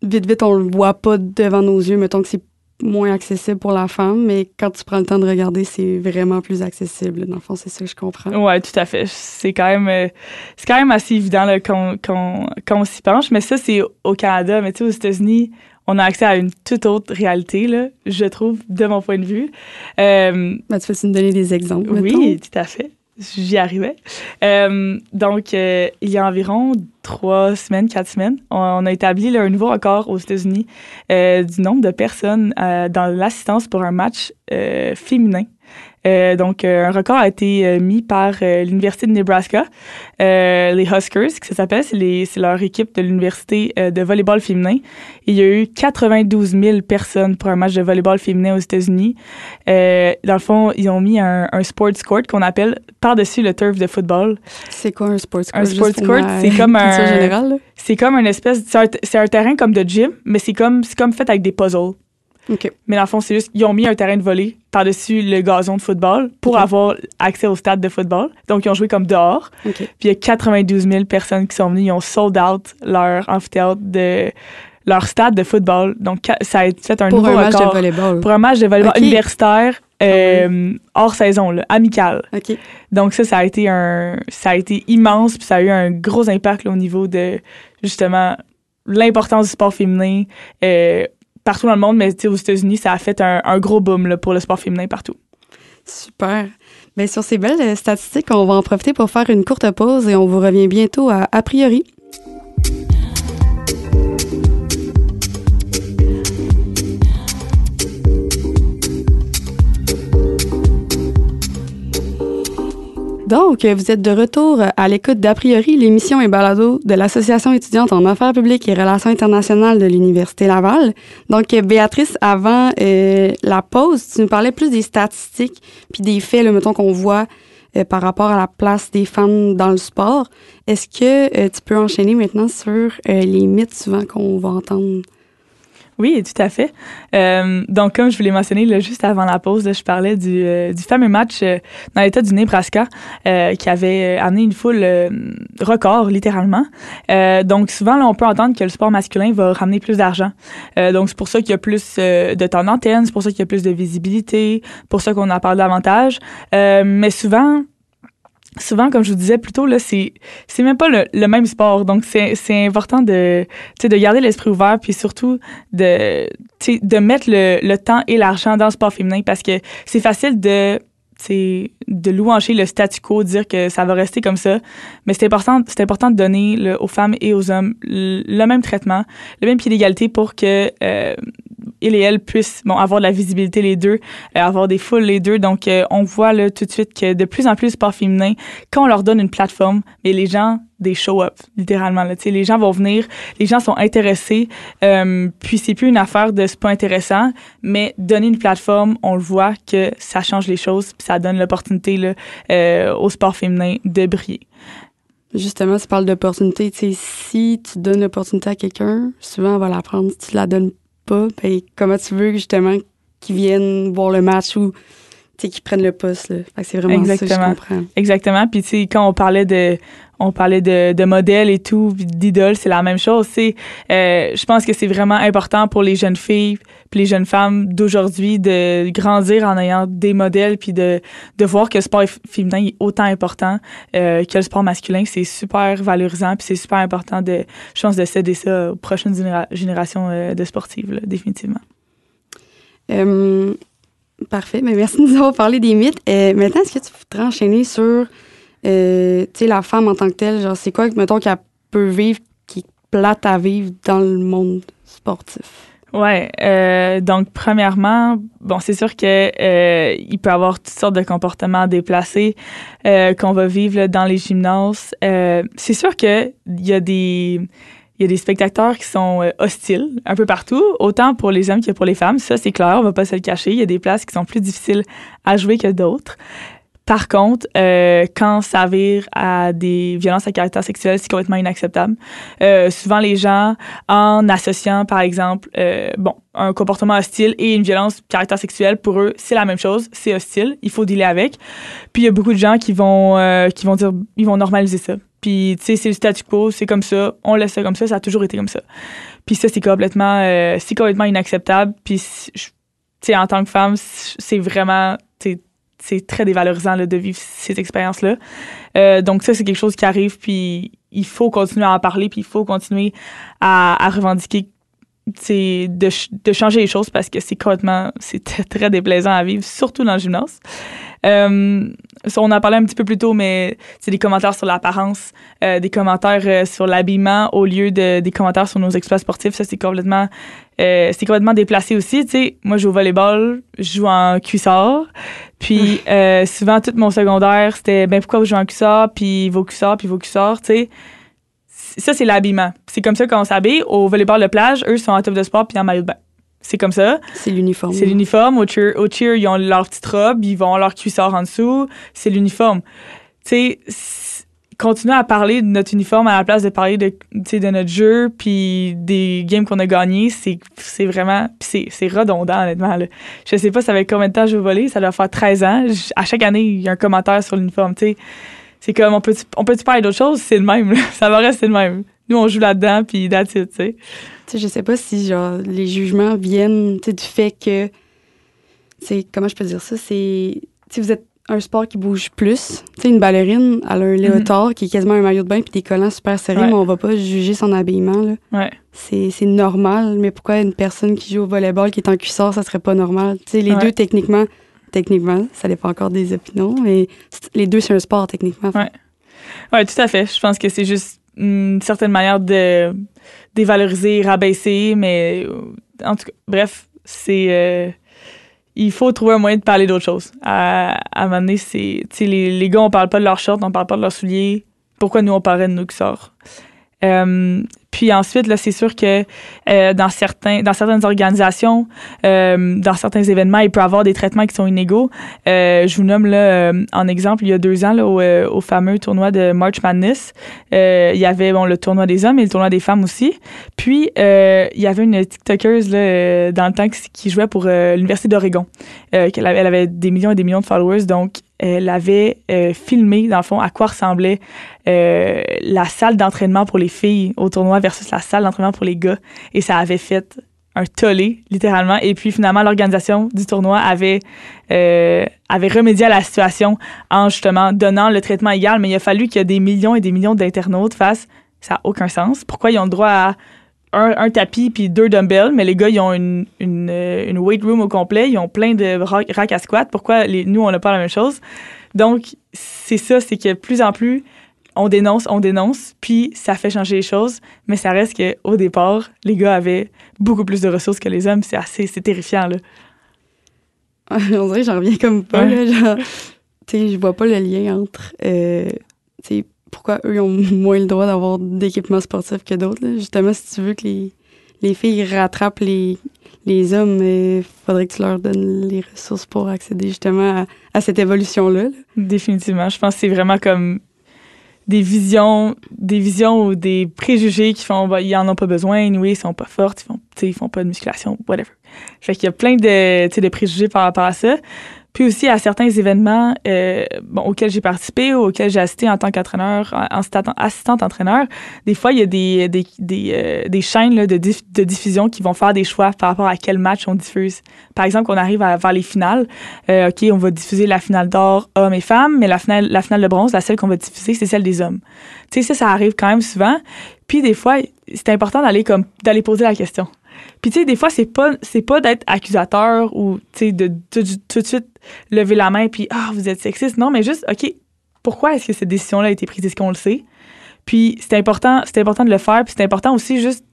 vite, vite, on le voit pas devant nos yeux. Mettons que c'est moins accessible pour la femme, mais quand tu prends le temps de regarder, c'est vraiment plus accessible. Dans le fond, c'est ça que je comprends. Ouais, tout à fait. C'est quand même, euh, c'est quand même assez évident là, quand, quand, quand on s'y penche. Mais ça, c'est au Canada. Mais tu sais, aux États-Unis, on a accès à une toute autre réalité, là, je trouve, de mon point de vue. Euh, ben, tu peux nous donner des exemples? Oui, tout à fait. J'y arrivais. Euh, donc, euh, il y a environ trois semaines, quatre semaines, on, a établi un nouveau record aux États-Unis euh, du nombre de personnes dans l'assistance pour un match féminin euh, donc, euh, un record a été euh, mis par l'Université de Nebraska, les Huskers, que ça s'appelle, c'est leur équipe de l'Université de volleyball féminin. Il y a eu 92 000 personnes pour un match de volleyball féminin aux États-Unis. dans le fond, ils ont mis un, un sports court qu'on appelle par-dessus le turf de football. C'est quoi un sports court? Un sports court, c'est comme un... C'est comme une espèce... C'est un, terrain comme de gym, mais c'est comme, comme fait avec des puzzles. Mais dans le fond, c'est juste qu'ils ont mis un terrain de volley par-dessus le gazon de football pour avoir accès au stade de football. Donc, ils ont joué comme dehors. Puis, il y a 92 000 personnes qui sont venues. Ils ont sold out leur amphithéâtre de leur stade de football. Donc, ça a fait un pour un match de volleyball. Pour un match de volleyball universitaire euh, ah hors saison, là, amical. Donc ça, ça a été un, ça a été immense, puis ça a eu un gros impact au niveau de justement l'importance du sport féminin, euh, partout dans le monde, mais aux États-Unis, ça a fait un, gros boom pour le sport féminin partout. Super. Bien, sur ces belles statistiques, on va en profiter pour faire une courte pause et on vous revient bientôt à A priori. Donc, vous êtes de retour à l'écoute d'A priori, l'émission et balado de l'Association étudiante en affaires publiques et relations internationales de l'Université Laval. Donc, Béatrice, avant euh, la pause, tu nous parlais plus des statistiques puis des faits, le mettons, qu'on voit euh, par rapport à la place des femmes dans le sport. Est-ce que euh, tu peux enchaîner maintenant sur les mythes souvent qu'on va entendre? Oui, tout à fait. Euh, donc, comme je vous l'ai mentionné là, juste avant la pause, je parlais du, euh, du fameux match euh, dans l'État du Nebraska qui avait amené une foule record, littéralement. donc, souvent, là, on peut entendre que le sport masculin va ramener plus d'argent. donc, c'est pour ça qu'il y a plus de temps d'antenne, c'est pour ça qu'il y a plus de visibilité, pour ça qu'on en parle davantage. mais souvent, souvent, comme je vous disais plus tôt, là, c'est, c'est même pas le, le même sport. Donc, c'est, c'est important de, de garder l'esprit ouvert, puis surtout de, de mettre le, le temps et l'argent dans le sport féminin parce que c'est facile de de louanger le statu quo, dire que ça va rester comme ça. Mais c'est important, c'est important de donner le, aux femmes et aux hommes le, même traitement, le même pied d'égalité pour que euh, il et elle puissent avoir de la visibilité les deux, euh, avoir des foules les deux. Donc, euh, on voit là tout de suite que de plus en plus de sport féminin, quand on leur donne une plateforme, les gens des show-up, littéralement. Là. les gens vont venir, les gens sont intéressés, euh, puis c'est plus une affaire de c'est pas intéressant, mais donner une plateforme, on le voit que ça change les choses, puis ça donne l'opportunité euh, au sport féminin de briller. Justement, tu parles d'opportunité. Si tu donnes l'opportunité à quelqu'un, souvent, on va la prendre. Si tu la donnes pas, ben, comment tu veux justement qu'ils viennent voir le match ou qu'ils prennent le poste. C'est vraiment Exactement. ça que je comprends. Exactement. Puis, tu sais, quand on parlait de on parlait de, de modèles et tout, d'idoles, c'est la même chose. C'est, euh, je pense que c'est vraiment important pour les jeunes filles, puis les jeunes femmes d'aujourd'hui de grandir en ayant des modèles, puis de, de voir que le sport féminin est autant important euh, que le sport masculin. C'est super valorisant, puis c'est super important de, je pense, de céder ça aux prochaines générations euh, de sportives, définitivement. Parfait. Mais merci de nous avoir parlé des mythes. maintenant, est-ce que tu voudrais enchaîner sur euh, la femme en tant que telle, genre, c'est quoi, mettons, qu'elle peut vivre qui est plate à vivre dans le monde sportif? Ouais, euh, donc premièrement, bon, c'est sûr que euh, il peut y avoir toutes sortes de comportements déplacés qu'on va vivre dans les gymnases. c'est sûr que il y a des il y a des spectateurs qui sont hostiles un peu partout, autant pour les hommes que pour les femmes. Ça, c'est clair, on va pas se le cacher. Il y a des places qui sont plus difficiles à jouer que d'autres. Par contre, euh, quand ça vire à des violences à caractère sexuel, c'est complètement inacceptable. Euh, souvent, les gens, en associant, par exemple, euh, bon, un comportement hostile et une violence caractère sexuel, pour eux, c'est la même chose, c'est hostile, il faut dealer avec. Puis il y a beaucoup de gens qui vont, euh, qui vont dire, ils vont normaliser ça. Puis, tu sais, c'est le statu quo, c'est comme ça, on laisse ça comme ça, ça a toujours été comme ça. Puis ça, c'est complètement, euh, complètement inacceptable. Puis tu sais, en tant que femme, c'est vraiment, c'est très dévalorisant de vivre ces expériences-là. Euh, donc ça, c'est quelque chose qui arrive, puis il faut continuer à en parler, puis il faut continuer à, à revendiquer de, de changer les choses parce que c'est complètement, c'est très déplaisant à vivre, surtout dans le gymnase. Euh, on en parlait un petit peu plus tôt, mais c'est des commentaires sur l'apparence, euh, des commentaires euh, sur l'habillement au lieu de des commentaires sur nos exploits sportifs. Ça, c'est complètement, euh, c'est complètement déplacé aussi. Tu sais, moi, je joue au volleyball, je joue en cuissard. Puis euh, souvent, tout mon secondaire, c'était ben pourquoi vous jouez en cuissard, puis vos cuissards, puis vos cuissards, tu sais ça, c'est l'habillement. C'est comme ça qu'on s'habille. Au volleyball de plage, eux sont en top de sport puis en maillot de bain. C'est comme ça. C'est l'uniforme. C'est l'uniforme. Au cheer, au cheer, ils ont leur petite robe, ils vont leur cuissard en dessous. C'est l'uniforme. Tu sais, continuer à parler de notre uniforme à la place de parler de, de notre jeu puis des games qu'on a gagnés, c'est, vraiment... c'est, c'est redondant, honnêtement. Là. Je sais pas, ça fait combien de temps je vais voler. Ça doit faire 13 ans. à chaque année, il y a un commentaire sur l'uniforme, tu sais c'est comme, on peut, on peut parler d'autre chose? C'est le même, [laughs] ça va rester le même. Nous, on joue là-dedans, puis that's it, tu sais. Tu sais, je sais pas si, genre, les jugements viennent, du fait que, c'est comment je peux dire ça? C'est, si vous êtes un sport qui bouge plus. Tu sais, une ballerine, elle a un léotard qui est quasiment un maillot de bain puis des collants super serrés, mais on va pas juger son habillement. Là. Ouais. C'est, normal, mais pourquoi une personne qui joue au volleyball qui est en cuissard, ça serait pas normal? Tu sais, les deux, techniquement, techniquement. Ça dépend encore des opinions, mais les deux, c'est un sport, techniquement. Oui, ouais, tout à fait. Je pense que c'est juste une certaine manière de dévaloriser, rabaisser, mais euh, en tout cas, bref, c'est. Euh, il faut trouver un moyen de parler d'autre chose. À, un moment donné, c'est. Les, les gars, on parle pas de leurs shorts, on parle pas de leurs souliers. Pourquoi nous, on parlerait de nous qui sort? Euh, puis ensuite, là, c'est sûr que euh, dans certains, dans certaines organisations, euh, dans certains événements, il peut y avoir des traitements qui sont inégaux. Euh, je vous nomme là euh, en exemple, il y a deux ans, là, au, euh, au fameux tournoi de March Madness, il y avait bon le tournoi des hommes et le tournoi des femmes aussi. Puis il y avait une TikTokeuse là dans le temps qui, qui jouait pour l'université d'Oregon. elle avait des millions et des millions de followers, donc elle avait euh, filmé, dans le fond, à quoi ressemblait euh, la salle d'entraînement pour les filles au tournoi versus la salle d'entraînement pour les gars. Et ça avait fait un tollé, littéralement. Et puis, finalement, l'organisation du tournoi avait, euh, avait remédié à la situation en, justement, donnant le traitement égal. Mais il a fallu qu'il y ait des millions et des millions d'internautes face. Ça n'a aucun sens. Pourquoi ils ont le droit à un, tapis puis deux dumbbells, mais les gars, ils ont une, une, euh, une weight room au complet, ils ont plein de racks à squat. Pourquoi les, nous, on n'a pas la même chose? Donc, c'est ça, c'est que plus en plus, on dénonce, on dénonce, puis ça fait changer les choses, mais ça reste qu'au départ, les gars avaient beaucoup plus de ressources que les hommes. C'est assez, c'est terrifiant, là. [laughs] on dirait que j'en reviens comme pas, là, genre, tu sais, je vois pas le lien entre, euh, tu sais, pourquoi eux ont [laughs] moins le droit d'avoir d'équipements sportifs que d'autres. Justement, si tu veux que les, les filles rattrapent les, les hommes, il faudrait que tu leur donnes les ressources pour accéder justement à, cette évolution-là. Définitivement. Je pense que c'est vraiment comme des visions, des visions ou des préjugés qui font, bah, ils en ont pas besoin, oui, ils sont pas fortes, ils font, ils font pas de musculation, whatever. Fait qu'il y a plein de, de préjugés par rapport à ça. Puis aussi à certains événements euh, bon, auxquels j'ai participé ou auxquels j'ai assisté en tant qu'entraîneur, en assistante entraîneur, des fois il y a des des, des, euh, des chaînes là, de, de diffusion qui vont faire des choix par rapport à quel match on diffuse. Par exemple, on arrive à, vers les finales, euh, ok, on va diffuser la finale d'or hommes et femmes, mais la finale la finale de bronze, la seule qu'on va diffuser, c'est celle des hommes. Tu sais ça, ça arrive quand même souvent. Puis des fois, c'est important d'aller comme d'aller poser la question. Puis tu sais, des fois, c'est pas pas d'être accusateur ou tu sais de, tout de suite lever la main puis ah vous êtes sexiste. Non, mais juste ok, pourquoi est-ce que cette décision-là a été prise? Est-ce qu'on le sait? Puis c'est important important de le faire. Puis c'est important aussi juste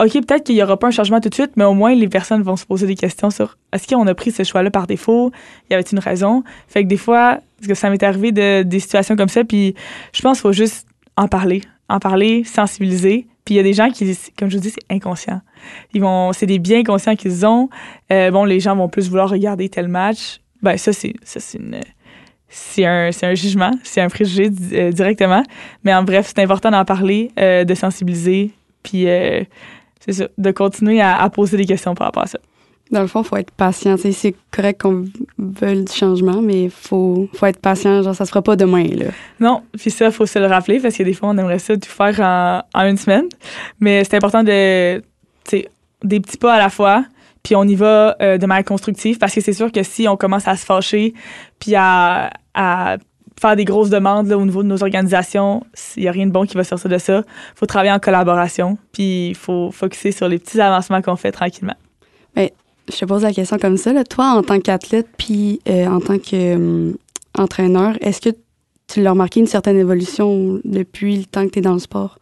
ok peut-être qu'il y aura pas un changement tout de suite, mais au moins les personnes vont se poser des questions sur est-ce qu'on a pris ce choix-là par défaut? Y avait une raison? Fait que des fois, parce que ça m'est arrivé de des situations comme ça, puis je pense qu'il faut juste en parler, en parler, sensibiliser. Puis il y a des gens qui, comme je vous dis, c'est inconscient. Ils vont, c'est des biens conscients qu'ils ont. Euh, bon, les gens vont plus vouloir regarder tel match. Ben ça c'est, ça c'est une, c'est un, c'est un jugement, c'est un préjugé euh, directement. Mais en bref, c'est important d'en parler, euh, de sensibiliser, puis c'est ça, de continuer à, à poser des questions par rapport à ça. Dans le fond, il faut être patient. C'est correct qu'on veuille du changement, mais il faut, faut être patient. Genre, ça se fera pas demain. Là. Non, puis ça, il faut se le rappeler parce que des fois, on aimerait ça tout faire en, en une semaine. Mais c'est important de, des petits pas à la fois. puis on y va de manière constructive parce que c'est sûr que si on commence à se fâcher puis à, à faire des grosses demandes là, au niveau de nos organisations, il n'y a rien de bon qui va sortir de ça. Il faut travailler en collaboration, puis il faut focuser sur les petits avancements qu'on fait tranquillement. Mais je te pose la question comme ça. Là. Toi, en tant qu'athlète, puis euh, en tant qu'entraîneur, est-ce que tu l'as remarqué une certaine évolution depuis le temps que tu es dans le sport?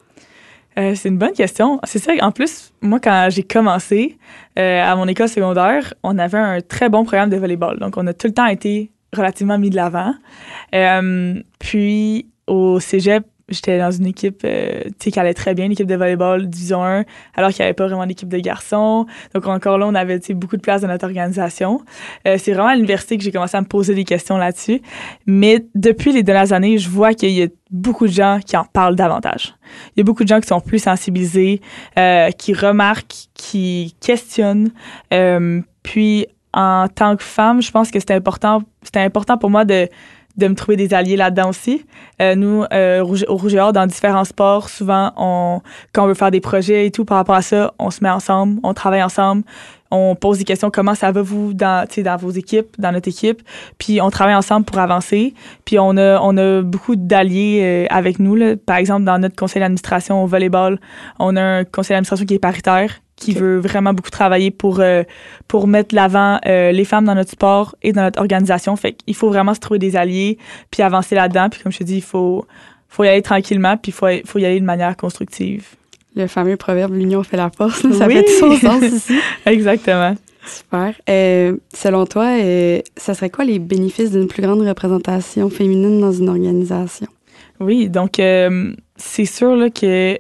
Euh, c'est une bonne question. C'est ça, en plus, moi, quand j'ai commencé euh, à mon école secondaire, on avait un très bon programme de volleyball. Donc, on a tout le temps été relativement mis de l'avant. Euh, puis au cégep, j'étais dans une équipe euh, qui allait très bien, l'équipe de volleyball division 1, alors qu'il n'y avait pas vraiment d'équipe de garçons. Donc encore là, on avait beaucoup de place dans notre organisation. Euh, c'est vraiment à l'université que j'ai commencé à me poser des questions là-dessus. Mais depuis les dernières années, je vois qu'il y a beaucoup de gens qui en parlent davantage. Il y a beaucoup de gens qui sont plus sensibilisés, euh, qui remarquent, qui questionnent. Euh, puis en tant que femme, je pense que c'était important, c'était important pour moi de, de me trouver des alliés là-dedans aussi. Euh, nous, euh, au Rouge Or, dans différents sports, souvent, on, quand on veut faire des projets et tout par rapport à ça, on se met ensemble, on travaille ensemble, on pose des questions comment ça va vous dans, dans vos équipes, dans notre équipe, puis on travaille ensemble pour avancer. Puis on a, on a beaucoup d'alliés euh, avec nous. Là. Par exemple, dans notre conseil d'administration au volleyball, on a un conseil d'administration qui est paritaire qui veut vraiment beaucoup travailler pour euh, pour mettre l'avant euh, les femmes dans notre sport et dans notre organisation. Fait qu'il faut vraiment se trouver des alliés puis avancer là-dedans. Puis comme je te dis, il faut faut y aller tranquillement puis il faut, faut y aller de manière constructive. Le fameux proverbe l'union fait la force, ça fait tout son sens [laughs] ici. Exactement. Super. Euh, selon toi, ça serait quoi les bénéfices d'une plus grande représentation féminine dans une organisation? Oui, donc c'est sûr là, que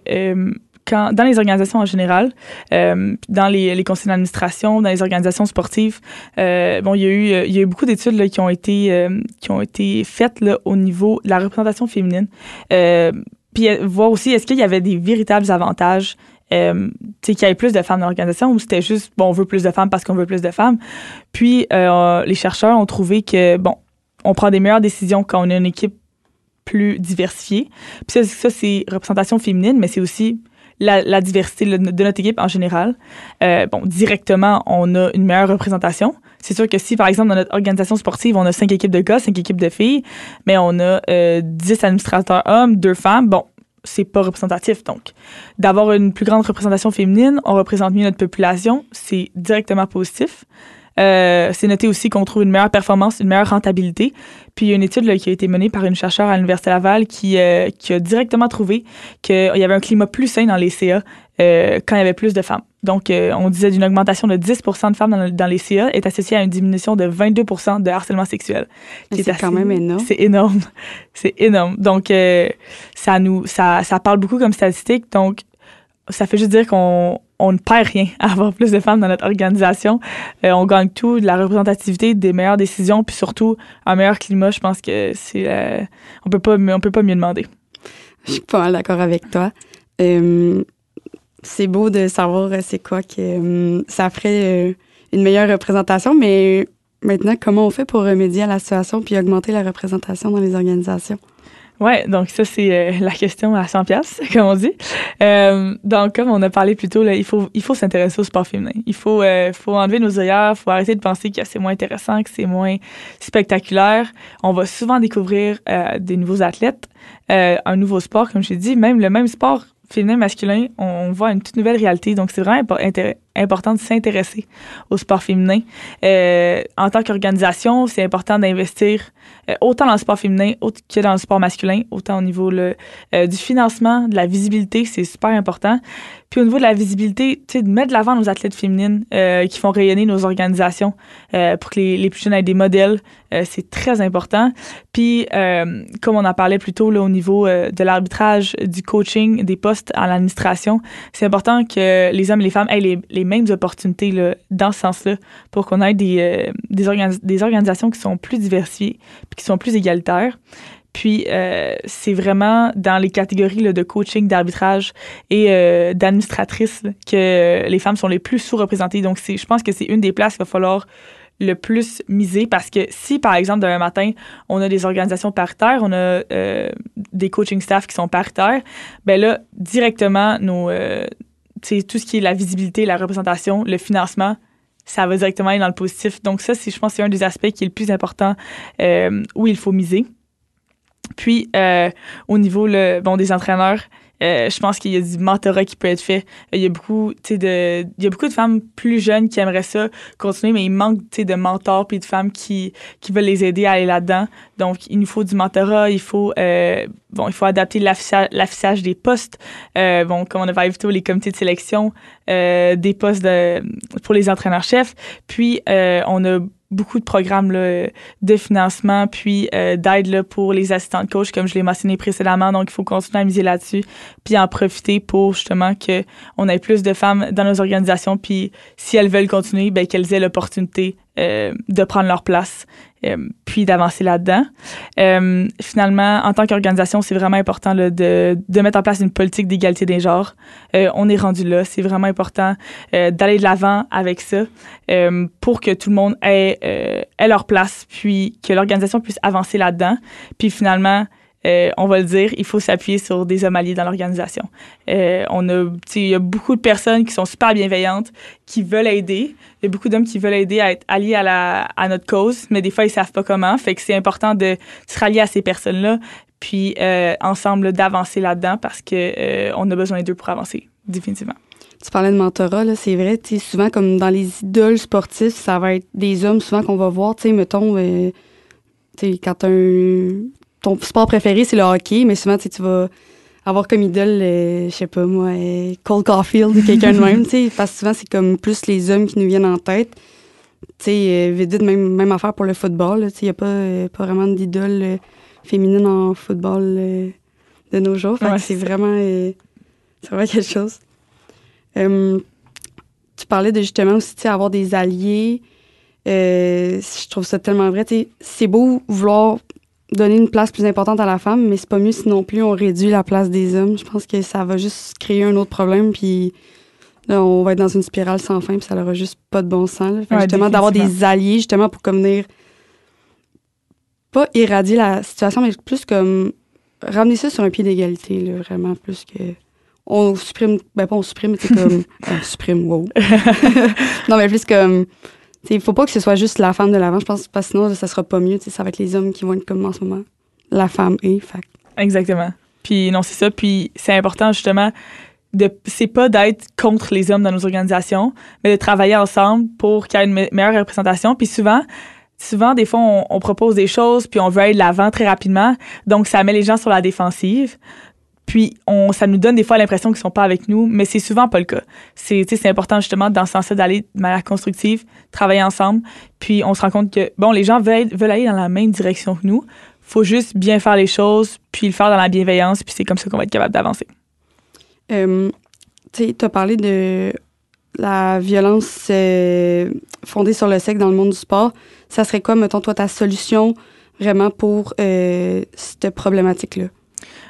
dans les organisations en général, euh, dans les, conseils d'administration, dans les organisations sportives, euh, bon, il y a eu, beaucoup d'études qui ont été euh, qui ont été faites au niveau de la représentation féminine. Puis voir aussi est-ce qu'il y avait des véritables avantages euh, qu'il y avait plus de femmes dans l'organisation ou c'était juste bon on veut plus de femmes parce qu'on veut plus de femmes? Puis les chercheurs ont trouvé que bon on prend des meilleures décisions quand on a une équipe plus diversifiée puis ça, ça c'est représentation féminine mais c'est aussi la, diversité de notre équipe en général. Euh, bon, directement, on a une meilleure représentation. C'est sûr que si, par exemple, dans notre organisation sportive, on a cinq équipes de gars, cinq équipes de filles, mais on a euh, dix administrateurs hommes, deux femmes, bon, c'est pas représentatif. Donc, d'avoir une plus grande représentation féminine, on représente mieux notre population, c'est directement positif. Euh, c'est noté aussi qu'on trouve une meilleure performance, une meilleure rentabilité. Puis il y a une étude là, qui a été menée par une chercheure à l'Université Laval qui, euh, qui a directement trouvé qu'il y avait un climat plus sain dans les CA euh, quand il y avait plus de femmes. Donc, on disait d'une augmentation de 10% de femmes dans, dans, les CA est associée à une diminution de 22% de harcèlement sexuel. C'est quand même énorme. C'est énorme. [laughs] C'est énorme. Donc, ça nous, ça, ça parle beaucoup comme statistique. Donc, ça fait juste dire qu'on on ne perd rien à avoir plus de femmes dans notre organisation. Euh, on gagne tout, de la représentativité, des meilleures décisions, puis surtout un meilleur climat. Je pense que c'est, euh, on peut pas, peut pas mieux demander. Je suis pas d'accord avec toi. Euh, c'est beau de savoir c'est quoi que ça ferait une meilleure représentation, mais maintenant, comment on fait pour remédier à la situation puis augmenter la représentation dans les organisations? Ouais, donc ça c'est euh, la question à 100 pièces [laughs] comme on dit. Euh, donc comme on a parlé plus tôt là, il faut il faut s'intéresser au sport féminin. Il faut euh, faut enlever nos œillères, faut arrêter de penser que c'est moins intéressant, que c'est moins spectaculaire. On va souvent découvrir euh, des nouveaux athlètes, un nouveau sport comme je l'ai dit, même le même sport féminin masculin, on, voit une toute nouvelle réalité. Donc c'est vraiment important de s'intéresser au sport féminin. en tant qu'organisation, c'est important d'investir euh, autant dans le sport féminin que dans le sport masculin, autant au niveau le, euh, du financement, de la visibilité, c'est super important. Puis au niveau de la visibilité, tu sais, de mettre de l'avant nos athlètes féminines euh, qui font rayonner nos organisations pour que les, plus jeunes aient des modèles, c'est très important. Puis comme on en parlait plus tôt là, au niveau de l'arbitrage, du coaching, des postes à l'administration, c'est important que les hommes et les femmes aient les, les mêmes opportunités là, dans ce sens-là pour qu'on ait des, des, des organisations qui sont plus diversifiées qui sont plus égalitaires. Puis, euh, c'est vraiment dans les catégories de coaching, d'arbitrage et euh, d'administratrice que les femmes sont les plus sous-représentées. Donc, je pense que c'est une des places qu'il va falloir le plus miser parce que si, par exemple, demain matin, on a des organisations paritaires, on a euh, des coaching staff qui sont paritaires, ben là, directement, nos, tout ce qui est la visibilité, la représentation, le financement, ça va directement aller dans le positif. Donc ça, c'est, je pense, c'est un des aspects qui est le plus important euh, où il faut miser. Puis, euh, au niveau le, bon, des entraîneurs, euh, je pense qu'il y a du mentorat qui peut être fait. Il y a beaucoup, de, il y a beaucoup de femmes plus jeunes qui aimeraient ça continuer, mais il manque, de mentors puis de femmes qui, qui veulent les aider à aller là-dedans. Donc, il nous faut du mentorat, il faut, euh, bon, il faut adapter l'affichage des postes. Euh, bon, comme on a parlé plutôt, les comités de sélection, euh, des postes de, pour les entraîneurs-chefs. Puis, euh, on a beaucoup de programmes là, de financement puis euh, d'aide pour les assistants de coach comme je l'ai mentionné précédemment. Donc il faut continuer à miser là-dessus puis en profiter pour justement que on ait plus de femmes dans nos organisations. Puis si elles veulent continuer ben qu'elles aient l'opportunité euh, de prendre leur place euh, puis d'avancer là-dedans. Euh, finalement, en tant qu'organisation, c'est vraiment important là, de, de mettre en place une politique d'égalité des genres. On est rendu là, c'est vraiment important d'aller de l'avant avec ça pour que tout le monde ait, ait leur place, puis que l'organisation puisse avancer là-dedans. Puis finalement, euh, on va le dire, il faut s'appuyer sur des hommes alliés dans l'organisation. Euh, il y a beaucoup de personnes qui sont super bienveillantes, qui veulent aider. Il y a beaucoup d'hommes qui veulent aider à être alliés à, la, à notre cause, mais des fois ils savent pas comment. Fait que c'est important de se rallier à ces personnes-là, puis euh, ensemble d'avancer là-dedans parce que on a besoin d'eux pour avancer, définitivement. Tu parlais de mentorat, c'est vrai, souvent comme dans les idoles sportifs, ça va être des hommes souvent qu'on va voir, tu sais, mettons, quand un, ton sport préféré, c'est le hockey, mais souvent, tu vas avoir comme idole, euh, je sais pas moi, euh, Cole Caulfield ou quelqu'un de même, [laughs] tu sais, parce que souvent, c'est comme plus les hommes qui nous viennent en tête. Tu sais, euh, même, même affaire pour le football, tu sais, il n'y a pas, euh, pas vraiment d'idole féminine en football de nos jours. Fait Ouais, que c'est vraiment, c'est vraiment quelque chose. Tu parlais de justement aussi, avoir des alliés. Euh, je trouve ça tellement vrai. C'est beau vouloir donner une place plus importante à la femme, mais c'est pas mieux si non plus on réduit la place des hommes. Je pense que ça va juste créer un autre problème, puis là, on va être dans une spirale sans fin, puis ça n'aura juste pas de bon sens. là. Fait que Ouais, justement, d'avoir des alliés, justement, pour comme venir pas éradier la situation, mais plus comme ramener ça sur un pied d'égalité, là, vraiment, plus que on supprime, ben pas on supprime, mais c'est comme, [laughs] on supprime, wow. [laughs] non, mais plus comme, il faut pas que ce soit juste la femme de l'avant, je pense, parce que sinon, ça sera pas mieux, ça va être les hommes qui vont être comme en ce moment. La femme est, que- Exactement. Puis non, c'est ça. Puis c'est important justement de c'est pas d'être contre les hommes dans nos organisations, mais de travailler ensemble pour qu'il y ait une me- meilleure représentation. Puis souvent, souvent des fois on propose des choses puis on veut aller de l'avant très rapidement, donc ça met les gens sur la défensive. Puis on, ça nous donne des fois l'impression qu'ils sont pas avec nous, mais c'est souvent pas le cas. C'est, c'est important justement dans ce sens-là d'aller de manière constructive, travailler ensemble. Puis on se rend compte que bon, les gens veulent, aller dans la même direction que nous. Faut juste bien faire les choses, puis le faire dans la bienveillance, puis c'est comme ça qu'on va être capable d'avancer. Tu t'as parlé de la violence euh, fondée sur le sexe dans le monde du sport. Ça serait quoi, mettons, toi, ta solution vraiment pour euh, cette problématique-là?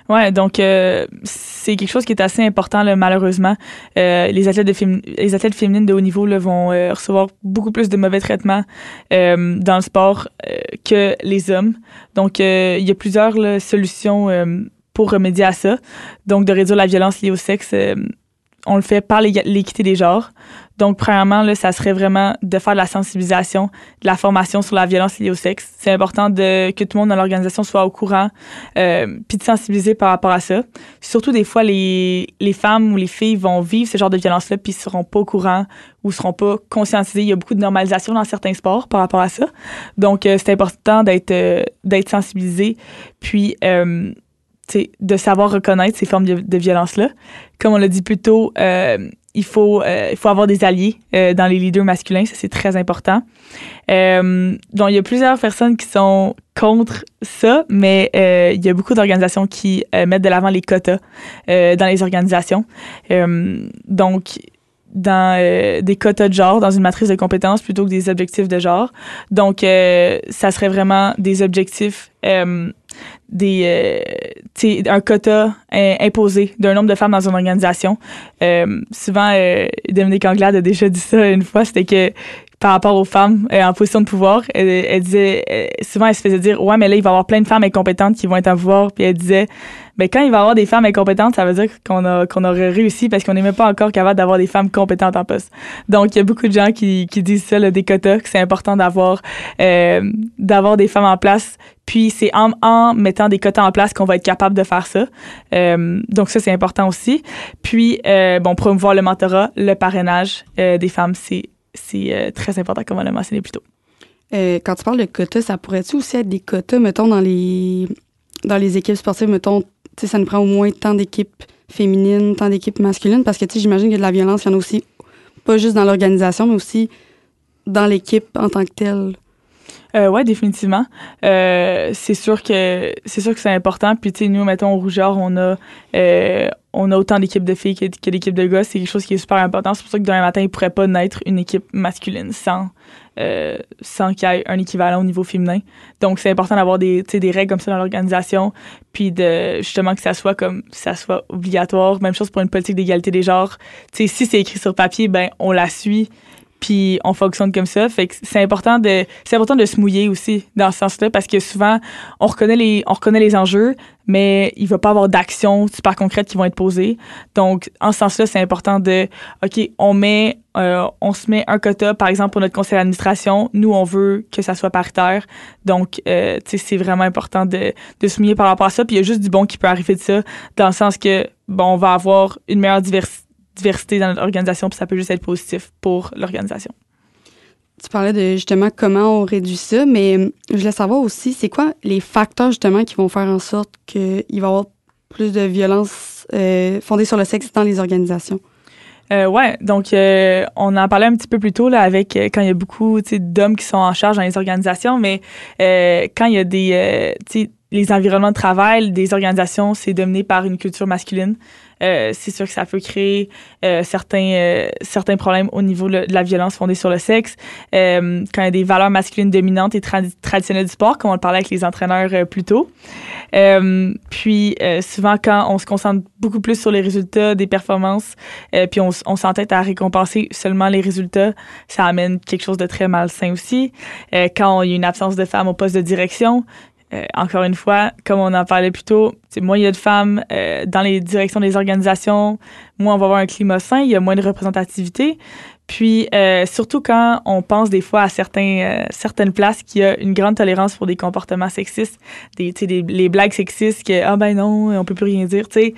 Ouais, donc euh, c'est quelque chose qui est assez important malheureusement. Euh, les athlètes de fémi- les athlètes féminines de haut niveau vont euh, recevoir beaucoup plus de mauvais traitements dans le sport que les hommes. Donc il y a plusieurs solutions pour remédier à ça. Donc de réduire la violence liée au sexe, on le fait par l'équité des genres. Donc, premièrement, là, ça serait vraiment de faire de la sensibilisation, de la formation sur la violence liée au sexe. C'est important de, que tout le monde dans l'organisation soit au courant, euh, puis de sensibiliser par rapport à ça. Surtout, des fois, les, les femmes ou les filles vont vivre ce genre de violence-là, puis ils seront pas au courant ou seront pas conscientisés. Il y a beaucoup de normalisation dans certains sports par rapport à ça. Donc, euh, c'est important d'être euh, d'être sensibilisé, puis euh, de savoir reconnaître ces formes de violence-là. Comme on l'a dit plus tôt, euh, il faut, euh, faut avoir des alliés euh, dans les leaders masculins, ça c'est très important. Donc il y a plusieurs personnes qui sont contre ça, mais il y a beaucoup d'organisations qui mettent de l'avant les quotas dans les organisations. Donc dans des quotas de genre, dans une matrice de compétences plutôt que des objectifs de genre. Donc, ça serait vraiment des objectifs, des, euh, un quota euh, imposé d'un nombre de femmes dans une organisation. Euh, souvent, euh, Dominique Anglade a déjà dit ça une fois, c'était que par rapport aux femmes euh, en position de pouvoir, elle, disait, souvent elle se faisait dire, ouais, mais là, il va y avoir plein de femmes incompétentes qui vont être en pouvoir, puis elle disait, ben quand il va y avoir des femmes incompétentes, ça veut dire qu'on a qu'on aurait réussi parce qu'on n'est même pas encore capable d'avoir des femmes compétentes en poste. Donc il y a beaucoup de gens qui, qui disent ça, le des quotas, que c'est important d'avoir euh, d'avoir des femmes en place. Puis c'est en, en mettant des quotas en place qu'on va être capable de faire ça. Euh, donc ça c'est important aussi. Puis euh, bon promouvoir le mentorat, le parrainage euh, des femmes, c'est c'est euh, très important comme on l'a mentionné plus tôt. Euh, quand tu parles de quotas, ça pourrait-tu aussi être des quotas, mettons, dans les, dans les équipes sportives, mettons, ça nous prend au moins tant d'équipes féminines, tant d'équipes masculines, parce que, j'imagine qu'il y a de la violence, il y en a aussi, pas juste dans l'organisation, mais aussi dans l'équipe en tant que telle. Euh, ouais, définitivement. Euh, c'est sûr que c'est sûr que c'est important. Puis tu sais, nous, mettons au Rougeur, on a euh, on a autant d'équipes de filles que, d'équipes de gars. C'est quelque chose qui est super important. C'est pour ça que demain matin, il pourrait pas naître une équipe masculine sans euh, sans qu'il y ait un équivalent au niveau féminin. Donc c'est important d'avoir des des règles comme ça dans l'organisation, puis de justement que ça soit comme ça soit obligatoire. Même chose pour une politique d'égalité des genres. Tu sais, si c'est écrit sur papier, ben on la suit puis on fonctionne comme ça. Fait que c'est important de c'est important de se mouiller aussi dans ce sens-là parce que souvent on reconnaît les on reconnaît les enjeux, mais il va pas avoir d'actions super concrètes qui vont être posées. Donc en ce sens-là, c'est important de OK, on met euh, on se met un quota par exemple pour notre conseil d'administration, nous on veut que ça soit paritaire. Donc euh, tu sais c'est vraiment important de de se mouiller par rapport à ça, puis il y a juste du bon qui peut arriver de ça dans le sens que bon, on va avoir une meilleure diversité diversité dans l'organisation, puis ça peut juste être positif pour l'organisation. Tu parlais de justement comment on réduit ça, mais euh, je voulais savoir aussi, c'est quoi les facteurs justement qui vont faire en sorte qu'il va y avoir plus de violence euh, fondée sur le sexe dans les organisations? Euh, ouais, donc euh, on en parlait un petit peu plus tôt là avec euh, quand il y a beaucoup d'hommes qui sont en charge dans les organisations, mais euh, quand il y a des les environnements de travail des organisations, c'est dominé par une culture masculine. Euh, c'est sûr que ça peut créer euh, certains euh, certains problèmes au niveau de la violence fondée sur le sexe. Euh, quand il y a des valeurs masculines dominantes et tra traditionnelles du sport, comme on le parlait avec les entraîneurs euh, plus tôt. Puis souvent quand on se concentre beaucoup plus sur les résultats des performances, puis on, on s'entête à récompenser seulement les résultats, ça amène quelque chose de très malsain aussi. quand il y a une absence de femmes au poste de direction, euh, encore une fois, comme on en parlait plus tôt, moins il y a de femmes euh, dans les directions des organisations, moins on va avoir un climat sain, il y a moins de représentativité. Puis, euh, surtout quand on pense des fois à certains, certaines places qui a une grande tolérance pour des comportements sexistes, des, des les blagues sexistes que, ah ben non, on peut plus rien dire, tu sais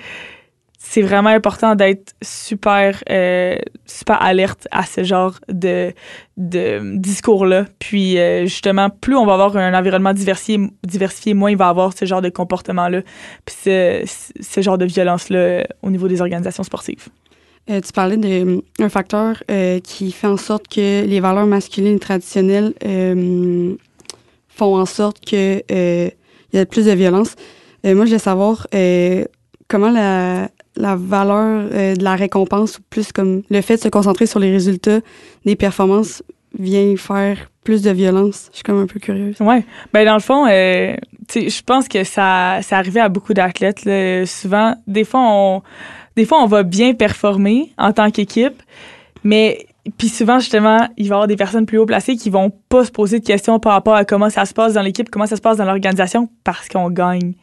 c'est vraiment important d'être super euh, super alerte à ce genre de de discours là puis euh, justement plus on va avoir un environnement diversifié diversifié moins il va avoir ce genre de comportement là puis ce, ce genre de violence là au niveau des organisations sportives euh, tu parlais d'un facteur euh, qui fait en sorte que les valeurs masculines traditionnelles euh, font en sorte que il y a plus de violence. moi, je voulais savoir comment la, la valeur euh, de la récompense ou plus comme le fait de se concentrer sur les résultats des performances vient faire plus de violence. Je suis comme un peu curieuse. Ouais. Ben dans le fond, euh, je pense que ça, ça arrivait à beaucoup d'athlètes. Souvent, des fois, on, des fois, on va bien performer en tant qu'équipe, mais puis souvent, justement, il va y avoir des personnes plus haut placées qui vont pas se poser de questions par rapport à comment ça se passe dans l'équipe, comment ça se passe dans l'organisation, parce qu'on gagne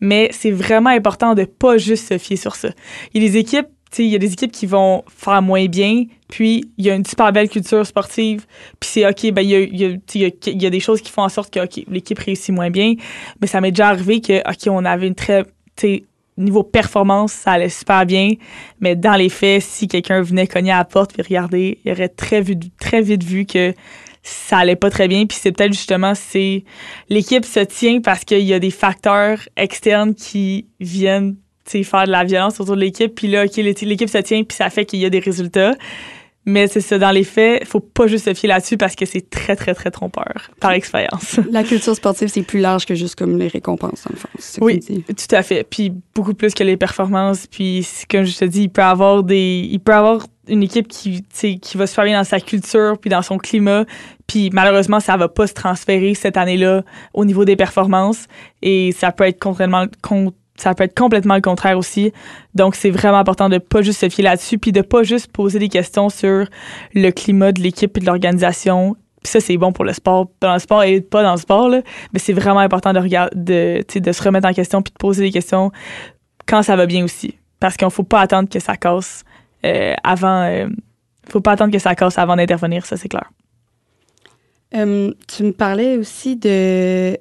mais c'est vraiment important de pas juste se fier sur ça. Il y a des équipes, il y a des équipes qui vont faire moins bien, puis il y a une super belle culture sportive, puis c'est OK, ben il y a, des choses qui font en sorte que l'équipe réussit moins bien, mais ça m'est déjà arrivé que OK, on avait une très niveau performance, ça allait super bien, mais dans les faits, si quelqu'un venait cogner à la porte puis regarder, il aurait très, très vite vu que ça allait pas très bien. Puis c'est peut-être justement c'est l'équipe se tient parce qu'il y a des facteurs externes qui viennent faire de la violence autour de l'équipe. Puis là l'équipe se tient puis ça fait qu'il y a des résultats mais c'est ça, dans les faits, faut pas juste se fier là-dessus parce que c'est très, très, très trompeur, par expérience. [laughs] La culture sportive, c'est plus large que juste comme les récompenses, en fait. Oui, tout à fait. Puis beaucoup plus que les performances. Puis, comme je te dis, il peut avoir des, il peut avoir une équipe qui, qui va se faire bien dans sa culture puis dans son climat. Puis malheureusement, ça va pas se transférer cette année-là au niveau des performances. Et ça peut être complètement, ça peut être complètement le contraire aussi. Donc, c'est vraiment important de pas juste se fier là-dessus, puis de pas juste poser des questions sur le climat de l'équipe et de l'organisation. Ça, c'est bon pour le sport, dans le sport et pas dans le sport, mais c'est vraiment important de regarder, de, de se remettre en question puis de poser des questions quand ça va bien aussi. Parce qu'il ne faut pas attendre que ça casse euh, avant. Euh, faut pas attendre que ça casse avant d'intervenir, ça c'est clair. Euh, tu me parlais aussi de.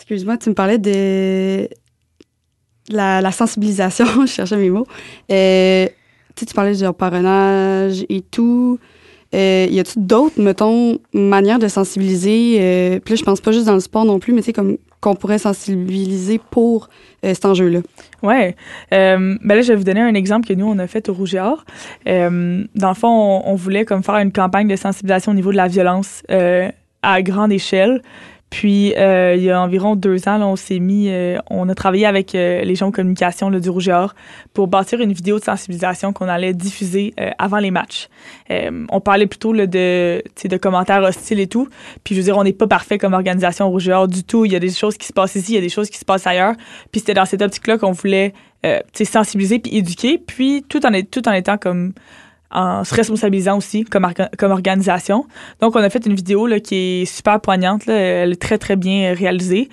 Excuse-moi, tu me parlais de la, sensibilisation, [laughs] je cherchais mes mots. tu parlais du parrainage et tout. Euh, y a-t-il d'autres, mettons, manières de sensibiliser? Euh, puis là, je pense pas juste dans le sport non plus, mais tu sais, comme qu'on pourrait sensibiliser pour euh, cet enjeu-là? Ouais. Euh, ben là, je vais vous donner un exemple que nous, on a fait au Rouge et Or. Euh, dans le fond, on, voulait comme faire une campagne de sensibilisation au niveau de la violence à grande échelle. Puis, euh, il y a environ deux ans, là, on s'est mis, euh, on a travaillé avec euh, les gens de communication là, du Rouge et Or pour bâtir une vidéo de sensibilisation qu'on allait diffuser avant les matchs. on parlait plutôt là, de, de commentaires hostiles et tout. Puis, je veux dire, on n'est pas parfait comme organisation Rouge et Or du tout. Il y a des choses qui se passent ici, il y a des choses qui se passent ailleurs. Puis, c'était dans cette optique-là qu'on voulait sensibiliser puis éduquer, puis tout en, tout en étant comme en se responsabilisant aussi comme, organisation. Donc, on a fait une vidéo là, qui est super poignante. Elle est très, très bien réalisée.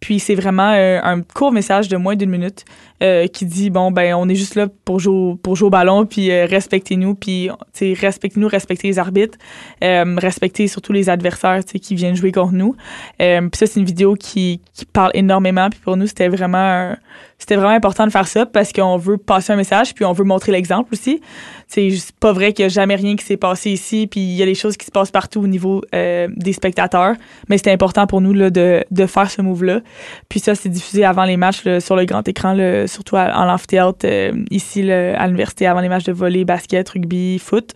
Puis c'est vraiment euh, un court message de moins d'une minute euh, qui dit bon ben on est juste là pour jouer pour jouer au ballon puis euh, respectez-nous puis respectez-nous respectez les arbitres respectez surtout les adversaires qui viennent jouer contre nous. Puis ça c'est une vidéo qui, qui parle énormément puis pour nous c'était vraiment c'était vraiment important de faire ça parce qu'on veut passer un message puis on veut montrer l'exemple aussi. C'est pas vrai qu'il y a jamais rien qui s'est passé ici puis il y a des choses qui se passent partout au niveau des spectateurs mais c'était important pour nous là, de, de faire ce move là puis ça c'est diffusé avant les matchs sur le grand écran le surtout en l'amphithéâtre euh, ici à l'université avant les matchs de volley, basket, rugby, foot.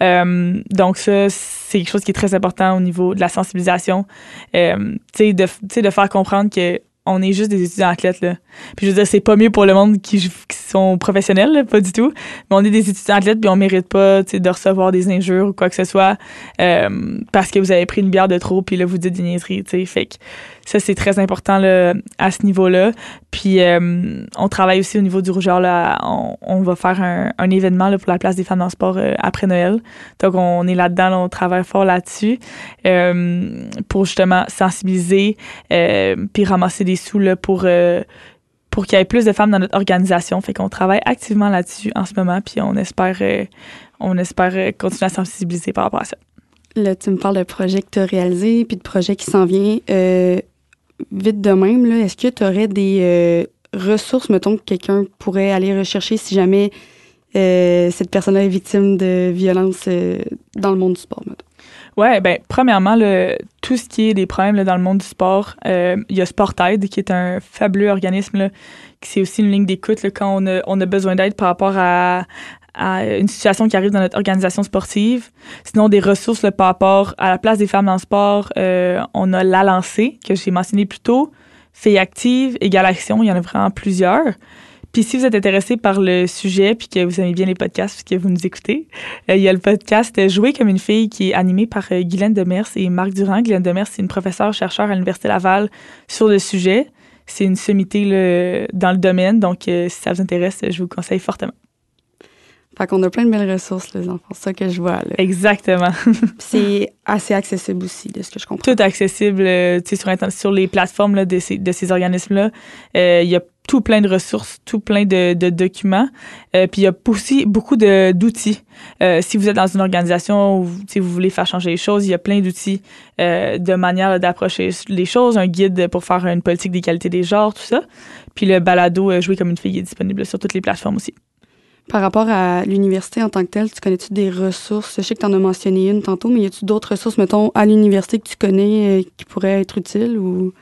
Euh, donc ça, c'est quelque chose qui est très important au niveau de la sensibilisation. Euh, tu sais, de, de faire comprendre que on est juste des étudiants athlètes là. Puis je veux dire c'est pas mieux pour le monde qui, sont professionnels pas du tout, mais on est des étudiants athlètes puis on mérite pas de recevoir des injures ou quoi que ce soit parce que vous avez pris une bière de trop puis là vous dites des niaiseries, tu sais. Fait que ça, c'est très important là, à ce niveau-là. Puis, euh, on travaille aussi au niveau du rougeur. Là, on, va faire un, événement là, pour la place des femmes dans le sport euh, après Noël. Donc, on est là-dedans, on travaille fort là-dessus euh, pour justement sensibiliser puis ramasser des sous là, pour pour qu'il y ait plus de femmes dans notre organisation. Fait qu'on travaille activement là-dessus en ce moment, puis on espère, on espère continuer à sensibiliser par rapport à ça. Là, tu me parles de projets que tu as réalisés, puis de projets qui s'en viennent vite de même, est-ce que tu aurais des euh, ressources, mettons, que quelqu'un pourrait aller rechercher si jamais euh, cette personne-là est victime de violence euh, dans le monde du sport, mettons? Ouais, ben premièrement, le, tout ce qui est des problèmes dans le monde du sport, il y a SportAid qui est un fabuleux organisme qui c'est aussi une ligne d'écoute quand on a besoin d'aide par rapport à, à une situation qui arrive dans notre organisation sportive. Sinon, des ressources par rapport à la place des femmes dans le sport, euh, on a la lancée que j'ai mentionné plus tôt, Filles active, Égale Action, il y en a vraiment plusieurs. Puis si vous êtes intéressé par le sujet puis que vous aimez bien les podcasts puisque vous nous écoutez, euh, il y a le podcast Jouer comme une fille qui est animé par euh, Guylaine Demers et Marc Durand. Guylaine Demers, c'est une professeure chercheur à l'Université Laval sur le sujet. C'est une sommité dans le domaine, donc si ça vous intéresse, je vous conseille fortement. Fait qu'on a plein de belles ressources, les enfants. C'est ça que je vois. Là. Exactement. [laughs] c'est assez accessible aussi, de ce que je comprends. Tout accessible euh, sur, sur les plateformes là, de ces, de ces organismes-là. Euh, il y a tout plein de ressources, tout plein de, de documents. Euh, puis il y a aussi beaucoup d'outils. si vous êtes dans une organisation où vous voulez faire changer les choses, il y a plein d'outils de manière d'approcher les choses, un guide pour faire une politique d'égalité des genres, tout ça. Puis le balado Jouer comme une fille est disponible sur toutes les plateformes aussi. Par rapport à l'université en tant que telle, tu connais-tu des ressources? Je sais que tu en as mentionné une tantôt, mais y a-tu d'autres ressources, mettons, à l'université que tu connais euh, qui pourraient être utiles ou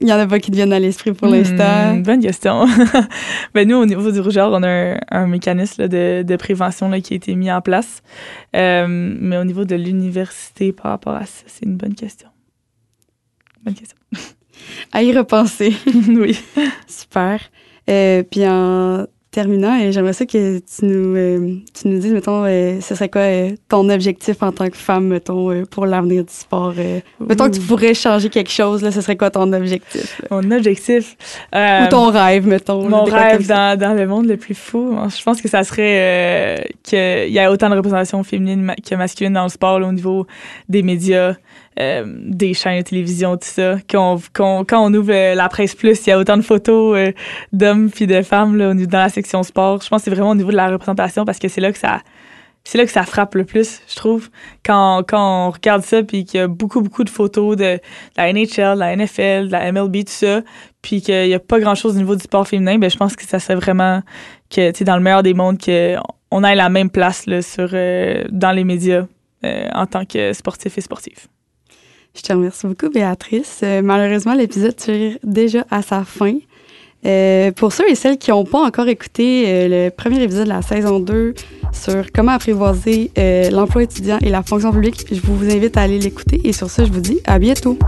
il y en a pas qui te viennent à l'esprit pour l'instant? Hmm, bonne question. [laughs] ben, nous, au niveau du rougeur, on a un, mécanisme de, de, prévention là, qui a été mis en place. Euh, mais au niveau de l'université, par rapport à ça, c'est une bonne question. Bonne question. à y repenser. [laughs] oui. [laughs] Super. Euh, puis en terminant, et j'aimerais ça que tu nous, euh, tu nous dises, mettons, euh, ce serait quoi euh, ton objectif en tant que femme, mettons, pour l'avenir du sport? mettons que tu pourrais changer quelque chose, là, ce serait quoi ton objectif? Mon objectif? Ou ton rêve, mettons. Mon rêve dans, dans, le monde le plus fou, je pense que ça serait qu'il y ait autant de représentation féminine que masculine dans le sport au niveau des médias, euh, des chaînes de télévision, tout ça. Quand on, ouvre la presse plus, il y a autant de photos d'hommes puis de femmes là, dans la section sport. Je pense que c'est vraiment au niveau de la représentation parce que c'est là que ça c'est là que ça frappe le plus, je trouve. Quand, quand on regarde ça, puis qu'il y a beaucoup, beaucoup de photos de, la NHL, de la NFL, de la MLB, tout ça, puis qu'il n'y a pas grand-chose au niveau du sport féminin, ben je pense que ça serait vraiment que, tu dans le meilleur des mondes, qu'on ait la même place là, sur, euh, dans les médias euh, en tant que sportif et sportif. Je te remercie beaucoup, Béatrice. Euh, malheureusement, l'épisode tire déjà à sa fin. Euh, pour ceux et celles qui n'ont pas encore écouté euh, le premier épisode de la saison 2 sur comment apprivoiser l'emploi étudiant et la fonction publique, je vous invite à aller l'écouter. Et sur ce, je vous dis à bientôt.